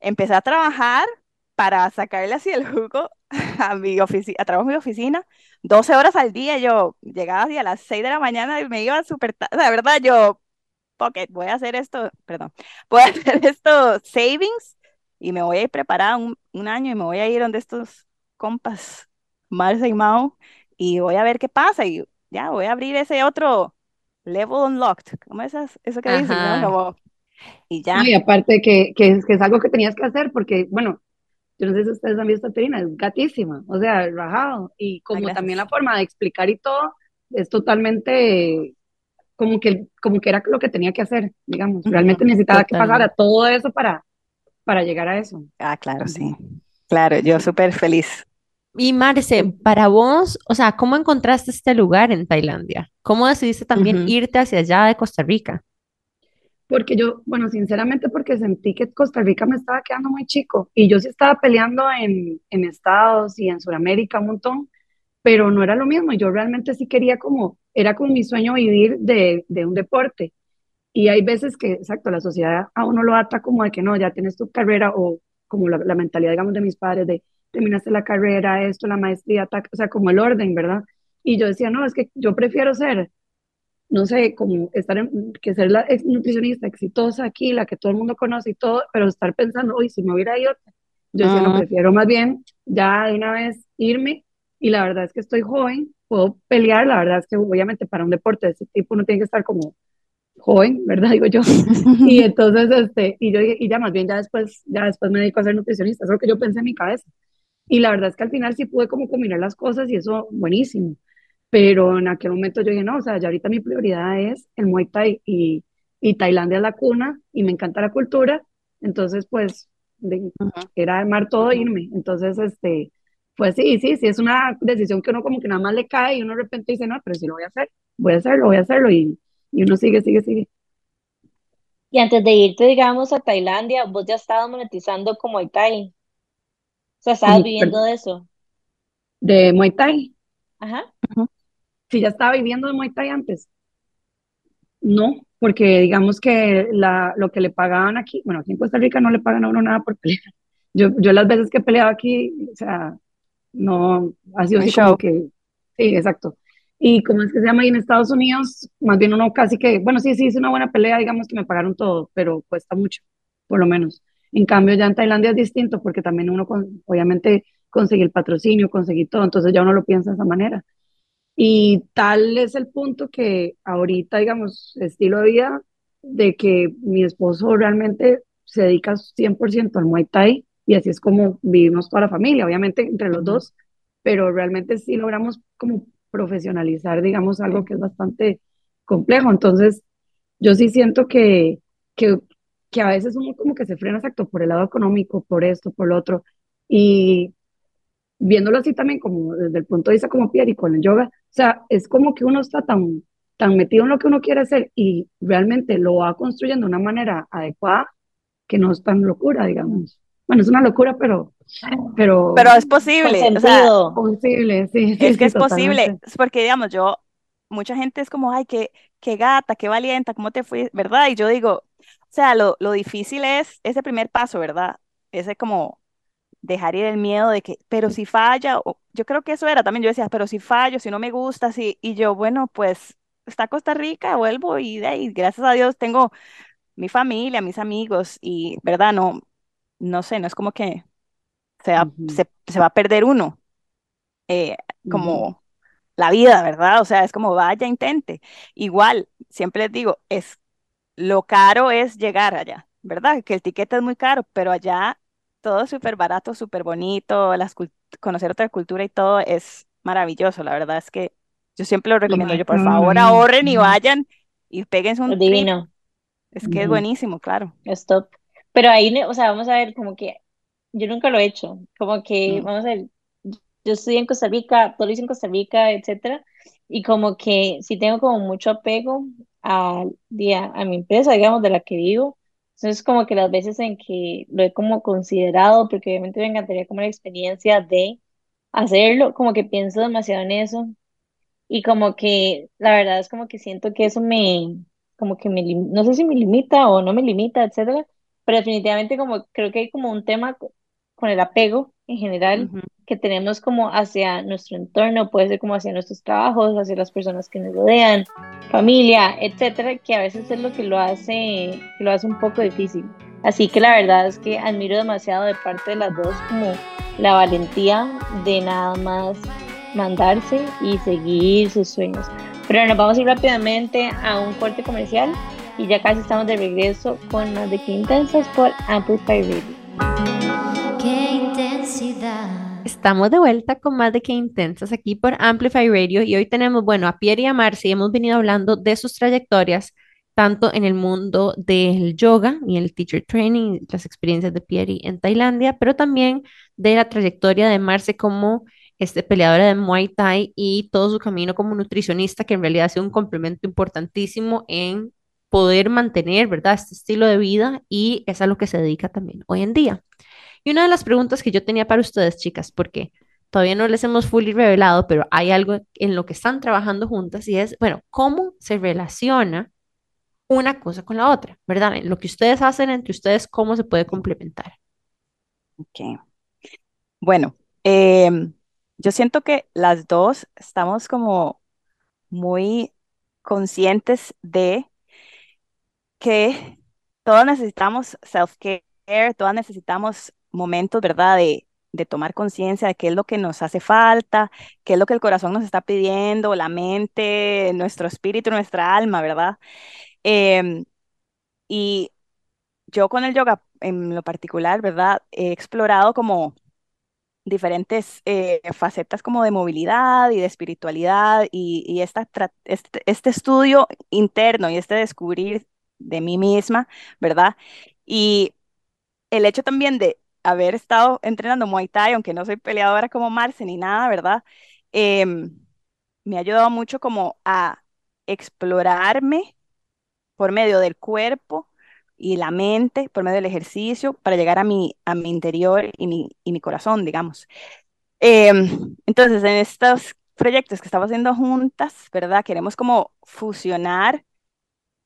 empecé a trabajar para sacarle así el jugo a mi oficina, a trabajo en mi oficina, 12 horas al día, yo llegaba así a las 6 de la mañana y me iba súper tarde, la verdad, yo, pocket, voy a hacer esto, perdón, voy a hacer estos savings y me voy a ir preparada un, un año y me voy a ir donde estos compas, Marce y Mau, y voy a ver qué pasa y ya, voy a abrir ese otro level unlocked, ¿cómo es esas- eso que dicen? ¿no? Como, y No, y ya, aparte que, que, es, que es algo que tenías que hacer, porque, bueno, yo no sé si ustedes han visto a Trina, es gatísima, o sea, rajado, y como también la forma de explicar y todo, es totalmente como que, como que era lo que tenía que hacer, digamos, realmente necesitaba que pasara Totalmente. todo eso para, para llegar a eso. Ah, claro, sí. Claro, yo súper feliz. Y Marce, para vos, o sea, ¿cómo encontraste este lugar en Tailandia? ¿Cómo decidiste también irte hacia allá de Costa Rica? Porque yo, bueno, sinceramente porque sentí que Costa Rica me estaba quedando muy chico y yo sí estaba peleando en, en Estados y en Sudamérica un montón, pero no era lo mismo. Yo realmente sí quería como, era como mi sueño vivir de, de un deporte. Y hay veces que, exacto, la sociedad a uno lo ata como de que no, ya tienes tu carrera o como la, la mentalidad, digamos, de mis padres de terminaste la carrera, esto, la maestría, tac, o sea, como el orden, ¿verdad? Y yo decía, no, es que yo prefiero ser no sé, como estar en, que ser la ex nutricionista exitosa aquí, la que todo el mundo conoce y todo, pero estar pensando, uy, si me hubiera ido, yo decía, no, Mm, prefiero más bien ya de una vez irme y la verdad es que estoy joven, puedo pelear, la verdad es que obviamente para un deporte de ese tipo uno tiene que estar como joven, ¿verdad? Digo yo. Y entonces, este, y yo dije, y ya más bien ya después, ya después me dedico a ser nutricionista, eso es lo que yo pensé en mi cabeza. Y la verdad es que al final sí pude como combinar las cosas y eso buenísimo. Pero en aquel momento yo dije, no, o sea, ya ahorita mi prioridad es el Muay Thai y, y Tailandia es la cuna y me encanta la cultura. Entonces, pues, de- Ujú, era armar todo e irme. Entonces, este, pues sí, sí, sí, es una decisión que uno como que nada más le cae y uno de repente dice, no, pero sí lo voy a hacer, voy a hacerlo, voy a hacerlo y, y uno sigue, sigue, sigue. Y antes de irte, digamos, a Tailandia, vos ya estabas monetizando como Muay Thai. O sea, estabas viviendo de eso. de Muay Thai, Ajá. Ujú. si ya estaba viviendo de Muay Thai antes. no, porque digamos que la, lo que le pagaban aquí, bueno, aquí en Costa Rica no le pagan a uno nada por pelear. Yo, yo las veces que he peleado aquí, o sea, no, ha sido así como que, sí, exacto. Y como es que se llama ahí en Estados Unidos, más bien uno casi que, bueno, sí, sí, es una buena pelea, digamos que me pagaron todo, pero cuesta mucho, por lo menos. En cambio, ya en Tailandia es distinto porque también uno, con, obviamente, conseguir el patrocinio, conseguir todo, entonces ya uno lo piensa de esa manera. Y tal es el punto que ahorita, digamos, estilo de vida, de que mi esposo realmente se dedica 100% al Muay Thai y así es como vivimos toda la familia, obviamente entre los dos, pero realmente sí logramos como profesionalizar, digamos, algo que es bastante complejo. Entonces, yo sí siento que, que, que a veces uno como que se frena exacto por el lado económico, por esto, por lo otro. Y viéndolo así también como desde el punto de vista como Pierre y con el yoga, o sea, es como que uno está tan, tan metido en lo que uno quiere hacer y realmente lo va construyendo de una manera adecuada que no es tan locura, digamos. Bueno, es una locura, pero, pero Pero es posible, o sea, posible, sí, sí, es que sí, es posible, totalmente. es porque digamos, yo, mucha gente es como, ay, qué, qué gata, qué valiente, ¿cómo te fue? ¿Verdad? Y yo digo, o sea, lo, lo difícil es ese primer paso, ¿verdad? Ese como dejar ir el miedo de que, pero si falla, o, yo creo que eso era también, yo decía, pero si fallo, si no me gusta, si, y yo, bueno, pues está Costa Rica, vuelvo y de ahí, gracias a Dios tengo mi familia, mis amigos y, ¿verdad? No, no sé, no es como que se va, se, se va a perder uno, eh, como la vida, ¿verdad? O sea, es como vaya, intente. Igual, siempre les digo, es lo caro es llegar allá, ¿verdad? Que el tiquete es muy caro, pero allá todo es súper barato, súper bonito, las conocer otra cultura y todo es maravilloso. La verdad es que yo siempre lo recomiendo. Yo, por favor, ahorren y vayan y péguense un Es trip. divino. Es que es buenísimo, claro. Stop. Pero ahí, o sea, vamos a ver, como que yo nunca lo he hecho. Como que, Mm, vamos a ver, yo estudié en Costa Rica, todo lo hice en Costa Rica, etcétera. Y como que sí tengo como mucho apego a, día a mi empresa, digamos, de la que vivo. Entonces, como que las veces en que lo he como considerado, porque obviamente me encantaría como la experiencia de hacerlo, como que pienso demasiado en eso. Y como que la verdad es como que siento que eso me, como que me, no sé si me limita o no me limita, etcétera, pero definitivamente como creo que hay como un tema co- con el apego en general ujú. que tenemos como hacia nuestro entorno, puede ser como hacia nuestros trabajos, hacia las personas que nos rodean, familia, etcétera, que a veces es lo que lo hace, que lo hace un poco difícil. Así que la verdad es que admiro demasiado de parte de las dos como la valentía de nada más mandarse y seguir sus sueños. Pero nos vamos a ir rápidamente a un corte comercial y ya casi estamos de regreso con más de que intensas por Amplify Radio. qué intensidad. Estamos de vuelta con más de que intensas aquí por Amplify Radio y hoy tenemos, bueno, a Pierre y a Marcy, hemos venido hablando de sus trayectorias, tanto en el mundo del yoga y el teacher training, las experiencias de Pierre en Tailandia, pero también de la trayectoria de Marcy como este, peleadora de Muay Thai y todo su camino como nutricionista, que en realidad ha sido un complemento importantísimo en poder mantener, ¿verdad?, este estilo de vida y es a lo que se dedica también hoy en día. Y una de las preguntas que yo tenía para ustedes, chicas, porque todavía no les hemos fully revelado, pero hay algo en lo que están trabajando juntas y es, bueno, ¿cómo se relaciona una cosa con la otra? ¿Verdad? Lo que ustedes hacen entre ustedes, ¿cómo se puede complementar? Ok. Bueno, em, yo siento que las dos estamos como muy conscientes de que todos necesitamos self-care, todas necesitamos momentos, ¿verdad? De, de tomar conciencia de qué es lo que nos hace falta, qué es lo que el corazón nos está pidiendo, la mente, nuestro espíritu, nuestra alma, ¿verdad? Em, y yo con el yoga en lo particular, ¿verdad? He explorado como diferentes eh, facetas como de movilidad y de espiritualidad y, y esta este, este estudio interno y este descubrir de mí misma, ¿verdad? Y el hecho también de haber estado entrenando Muay Thai, aunque no soy peleadora como Marce ni nada, ¿verdad? Em, me ha ayudado mucho como a explorarme por medio del cuerpo y la mente, por medio del ejercicio, para llegar a mi, a mi interior y mi, y mi corazón, digamos. Em, entonces, en estos proyectos que estamos haciendo juntas, ¿verdad? Queremos como fusionar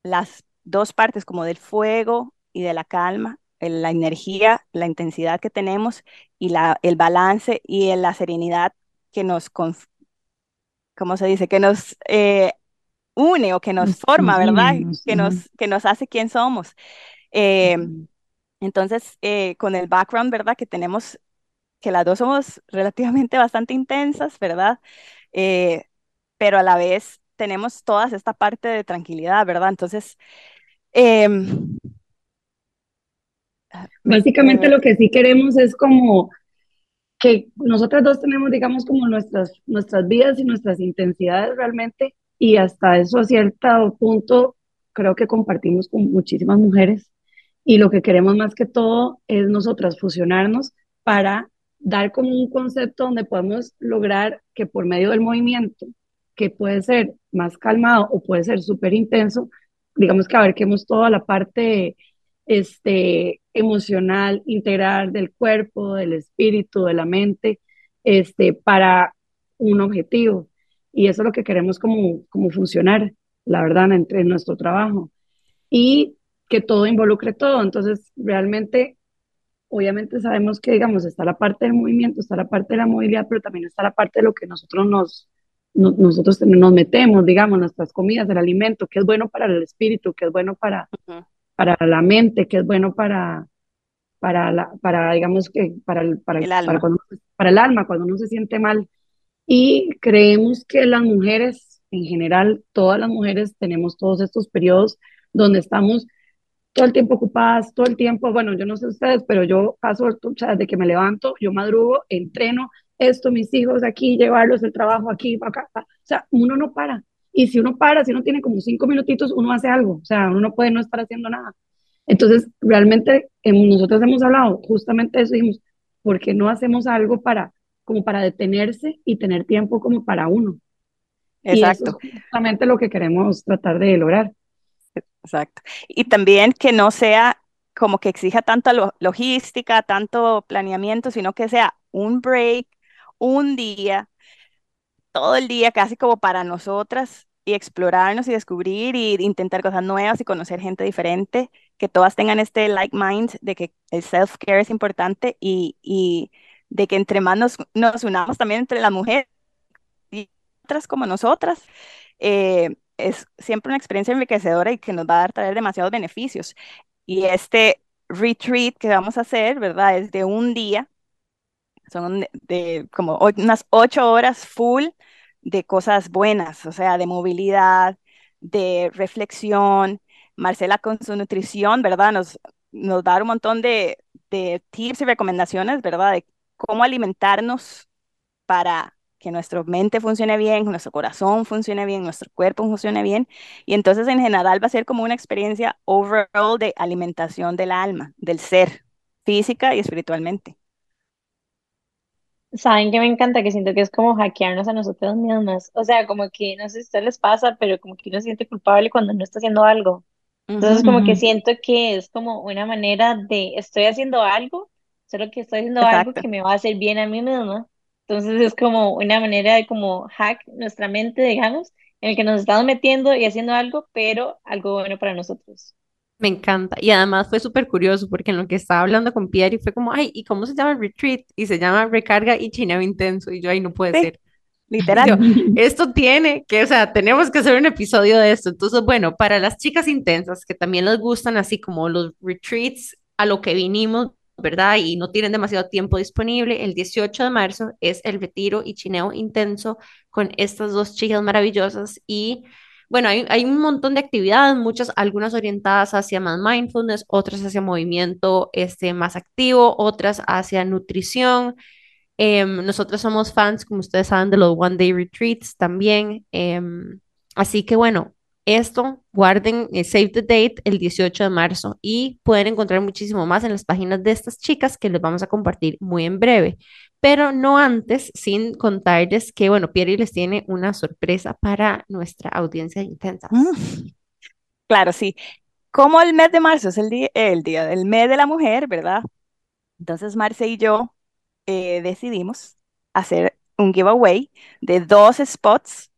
las dos partes como del fuego y de la calma, el- la energía, la intensidad que tenemos y la, el balance y el- la serenidad que nos, ¿cómo se dice? Que nos eh, une o que nos forma, ¿verdad? Que nos- que nos hace quien somos. Eh, entonces, eh, con el background, ¿verdad? Que tenemos, que las dos somos relativamente bastante intensas, ¿verdad? Eh, pero a la vez tenemos todas esta parte de tranquilidad, ¿verdad? Entonces, me- Básicamente me- lo que sí queremos es como que nosotras dos tenemos, digamos, como nuestras, nuestras vidas y nuestras intensidades realmente, y hasta eso a cierto punto creo que compartimos con muchísimas mujeres, y lo que queremos más que todo es nosotras fusionarnos para dar como un concepto donde podemos lograr que por medio del movimiento, que puede ser más calmado o puede ser súper intenso, digamos que abarquemos toda la parte este, emocional, integral del cuerpo, del espíritu, de la mente, este, para un objetivo. Y eso es lo que queremos como, como funcionar, la verdad, entre nuestro trabajo. Y que todo involucre todo. Entonces, realmente, obviamente sabemos que, digamos, está la parte del movimiento, está la parte de la movilidad, pero también está la parte de lo que nosotros nos, no- nosotros nos metemos, digamos, nuestras comidas, el alimento, que es bueno para el espíritu, que es bueno para, Ujú. para la mente, que es bueno para, para, la, para digamos que, para el, para, El para, alma. cuando, para el alma, cuando uno se siente mal. Y creemos que las mujeres, en general, todas las mujeres tenemos todos estos periodos donde estamos todo el tiempo ocupadas, todo el tiempo, bueno, yo no sé ustedes, pero yo paso, o sea, desde que me levanto, yo madrugo, entreno, esto, mis hijos aquí, llevarlos el trabajo aquí, acá, acá. o sea, uno no para. Y si uno para, si uno tiene como cinco minutitos, uno hace algo, o sea, uno no puede no estar haciendo nada. Entonces, realmente, em, nosotros hemos hablado justamente eso, dijimos, ¿por qué no hacemos algo para, como para detenerse y tener tiempo como para uno? Y eso es Exacto, justamente lo que queremos tratar de lograr. exacto. Y también que no sea como que exija tanta lo- logística, tanto planeamiento, sino que sea un break, un día, todo el día casi como para nosotras y explorarnos y descubrir y intentar cosas nuevas y conocer gente diferente, que todas tengan este like mind de que el self-care es importante y, y de que entre más nos, nos unamos también entre las mujeres y otras como nosotras, eh, es siempre una experiencia enriquecedora y que nos va a traer demasiados beneficios. Y este retreat que vamos a hacer, ¿verdad? Es de un día, son de, como unas ocho horas full de cosas buenas, o sea, de movilidad, de reflexión. Marcela con su nutrición, ¿verdad? Nos, nos va a dar un montón de, de tips y recomendaciones, ¿verdad? De cómo alimentarnos para que nuestra mente funcione bien, nuestro corazón funcione bien, nuestro cuerpo funcione bien. Y entonces en general va a ser como una experiencia overall de alimentación del alma, del ser, física y espiritualmente. Saben que me encanta, que siento que es como hackearnos a nosotros mismos. O sea, como que no sé si a ustedes les pasa, pero como que uno se siente culpable cuando no está haciendo algo. Entonces, como que siento que es como una manera de, estoy haciendo algo, solo que estoy haciendo algo que me va a hacer bien a mí misma. Entonces, es como una manera de como hack nuestra mente, digamos, en el que nos estamos metiendo y haciendo algo, pero algo bueno para nosotros. Me encanta. Y además fue súper curioso porque en lo que estaba hablando con Pierre fue como, ay, ¿y cómo se llama el retreat? Y se llama recarga y chineo intenso. Y yo, ay, no puede Sí, ser. Literal. yo, esto tiene que, o sea, tenemos que hacer un episodio de esto. Entonces, bueno, para las chicas intensas que también les gustan así como los retreats a lo que vinimos, ¿verdad? Y no tienen demasiado tiempo disponible, el 18 de marzo es el retiro y chineo intenso con estas dos chicas maravillosas y bueno, hay, un montón de actividades, muchas, algunas orientadas hacia más mindfulness, otras hacia movimiento este, más activo, otras hacia nutrición. Em, nosotros somos fans, como ustedes saben, de los One Day Retreats también. Em, así que bueno, esto guarden, eh, save the date el 18 de marzo y pueden encontrar muchísimo más en las páginas de estas chicas que les vamos a compartir muy en breve. Pero no antes, sin contarles que, bueno, Pierre les tiene una sorpresa para nuestra audiencia de intensas. Mm, Claro, sí. Como el mes de marzo es el día, el día del mes de la mujer, ¿verdad? Entonces Marce y yo eh, decidimos hacer un giveaway de dos spots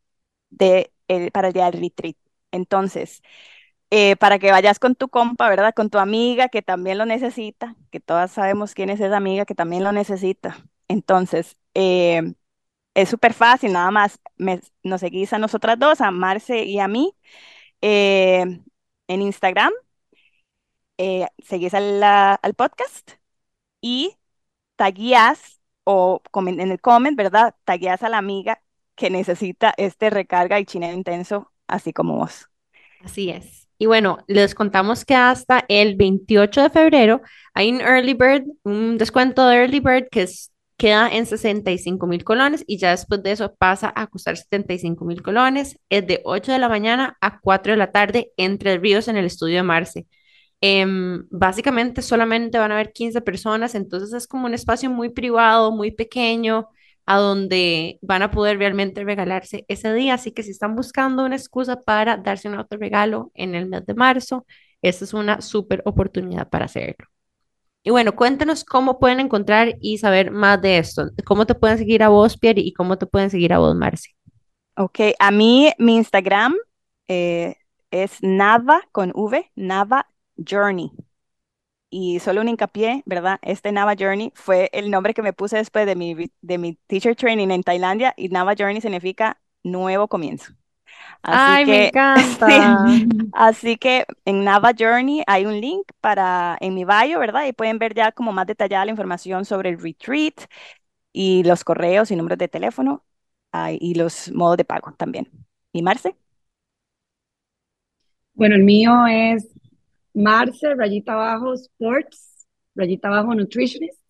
de, el- para el día del retreat. Entonces, eh, para que vayas con tu compa, ¿verdad? Con tu amiga que también lo necesita, que todas sabemos quién es esa amiga que también lo necesita. Entonces, eh, es súper fácil, nada más nos seguís a nosotras dos, a Marce y a mí, eh, en Instagram, seguís al, podcast y taguías o en el comment, ¿verdad? Taguías a la amiga que necesita este recarga y chineo intenso, así como vos. Así es. Y bueno, les contamos que hasta el 28 de febrero hay un early bird, un descuento de early bird que queda en 65 mil colones y ya después de eso pasa a costar 75 mil colones. Es de 8 de la mañana a 4 de la tarde entre ríos en el estudio de Marce. Em, básicamente solamente van a haber 15 personas, entonces es como un espacio muy privado, muy pequeño, a donde van a poder realmente regalarse ese día. Así que si están buscando una excusa para darse un otro regalo en el mes de marzo, esta es una súper oportunidad para hacerlo. Y bueno, cuéntanos cómo pueden encontrar y saber más de esto. ¿Cómo te pueden seguir a vos, Pierre, y cómo te pueden seguir a vos, Marci? Ok, a mí mi Instagram eh, es Nava con V, Nava Journey y solo un hincapié, ¿verdad? Este Nava Journey fue el nombre que me puse después de mi, de mi teacher training en Tailandia y Nava Journey significa nuevo comienzo. Así Ay, que, me encanta. así que en Nava Journey hay un link para en mi bio, ¿verdad? Y pueden ver ya como más detallada la información sobre el retreat y los correos y números de teléfono y los modos de pago también. ¿Y Marce? Bueno, el mío es Marce, rayita abajo, Sports, rayita abajo, Nutritionist.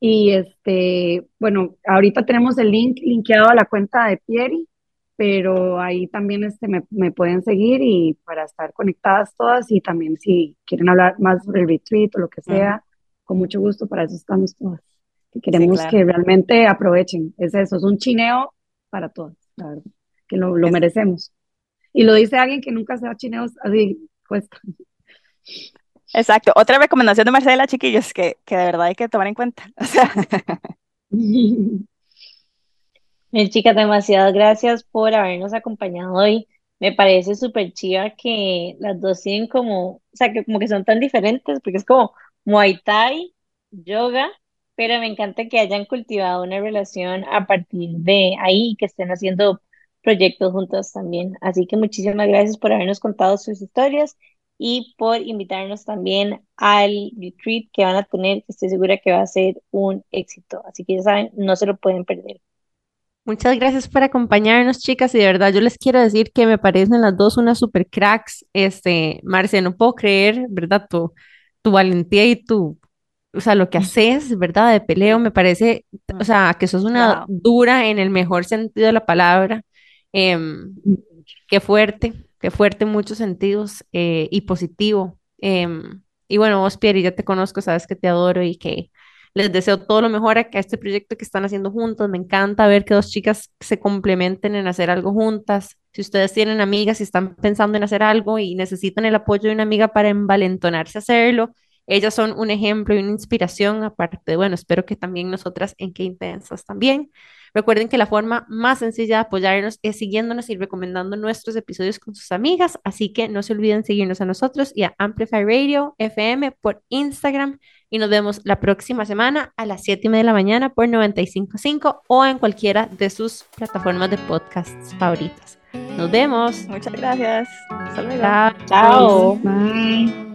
Y este, bueno, ahorita tenemos el link linkeado a la cuenta de Pieri, pero ahí también este, me, pueden seguir y para estar conectadas todas y también si quieren hablar más sobre el retreat o lo que sea, con mucho gusto, para eso estamos todas. Que queremos que realmente aprovechen. Es eso, es un chineo para todos, la verdad, que lo, merecemos. Y lo dice alguien que nunca se da chineos así, cuesta. Exacto. Otra recomendación de Marcela, chiquillos, que, que de verdad hay que tomar en cuenta. O chicas, demasiadas gracias por habernos acompañado hoy. Me parece súper chiva que las dos tienen como, o sea, que como que son tan diferentes, porque es como Muay Thai, yoga, pero me encanta que hayan cultivado una relación a partir de ahí que estén haciendo proyectos juntos también. Así que muchísimas gracias por habernos contado sus historias y por invitarnos también al retreat que van a tener, que estoy segura que va a ser un éxito. Así que ya saben, no se lo pueden perder. Muchas gracias por acompañarnos, chicas, y de verdad yo les quiero decir que me parecen las dos unas super cracks. Este, Marce, no puedo creer, ¿verdad? Tu, tu valentía y tu, o sea, lo que haces, ¿verdad? De peleo, me parece, o sea, que sos una dura en el mejor sentido de la palabra. Em, qué fuerte, qué fuerte en muchos sentidos eh, y positivo. Em, y bueno, vos, Pierre, ya te conozco, sabes que te adoro y que les deseo todo lo mejor a, este proyecto que están haciendo juntos. Me encanta ver que dos chicas se complementen en hacer algo juntas. Si ustedes tienen amigas y están pensando en hacer algo y necesitan el apoyo de una amiga para envalentonarse a hacerlo, ellas son un ejemplo y una inspiración, aparte, bueno, espero que también nosotras en Qué Intensas también. Recuerden que la forma más sencilla de apoyarnos es siguiéndonos y recomendando nuestros episodios con sus amigas, así que no se olviden seguirnos a nosotros y a Amplify Radio FM por Instagram y nos vemos la próxima semana a las 7 y media de la mañana por 95.5 o en cualquiera de sus plataformas de podcasts favoritas. Nos vemos. Muchas gracias. Hasta Chao. Bye.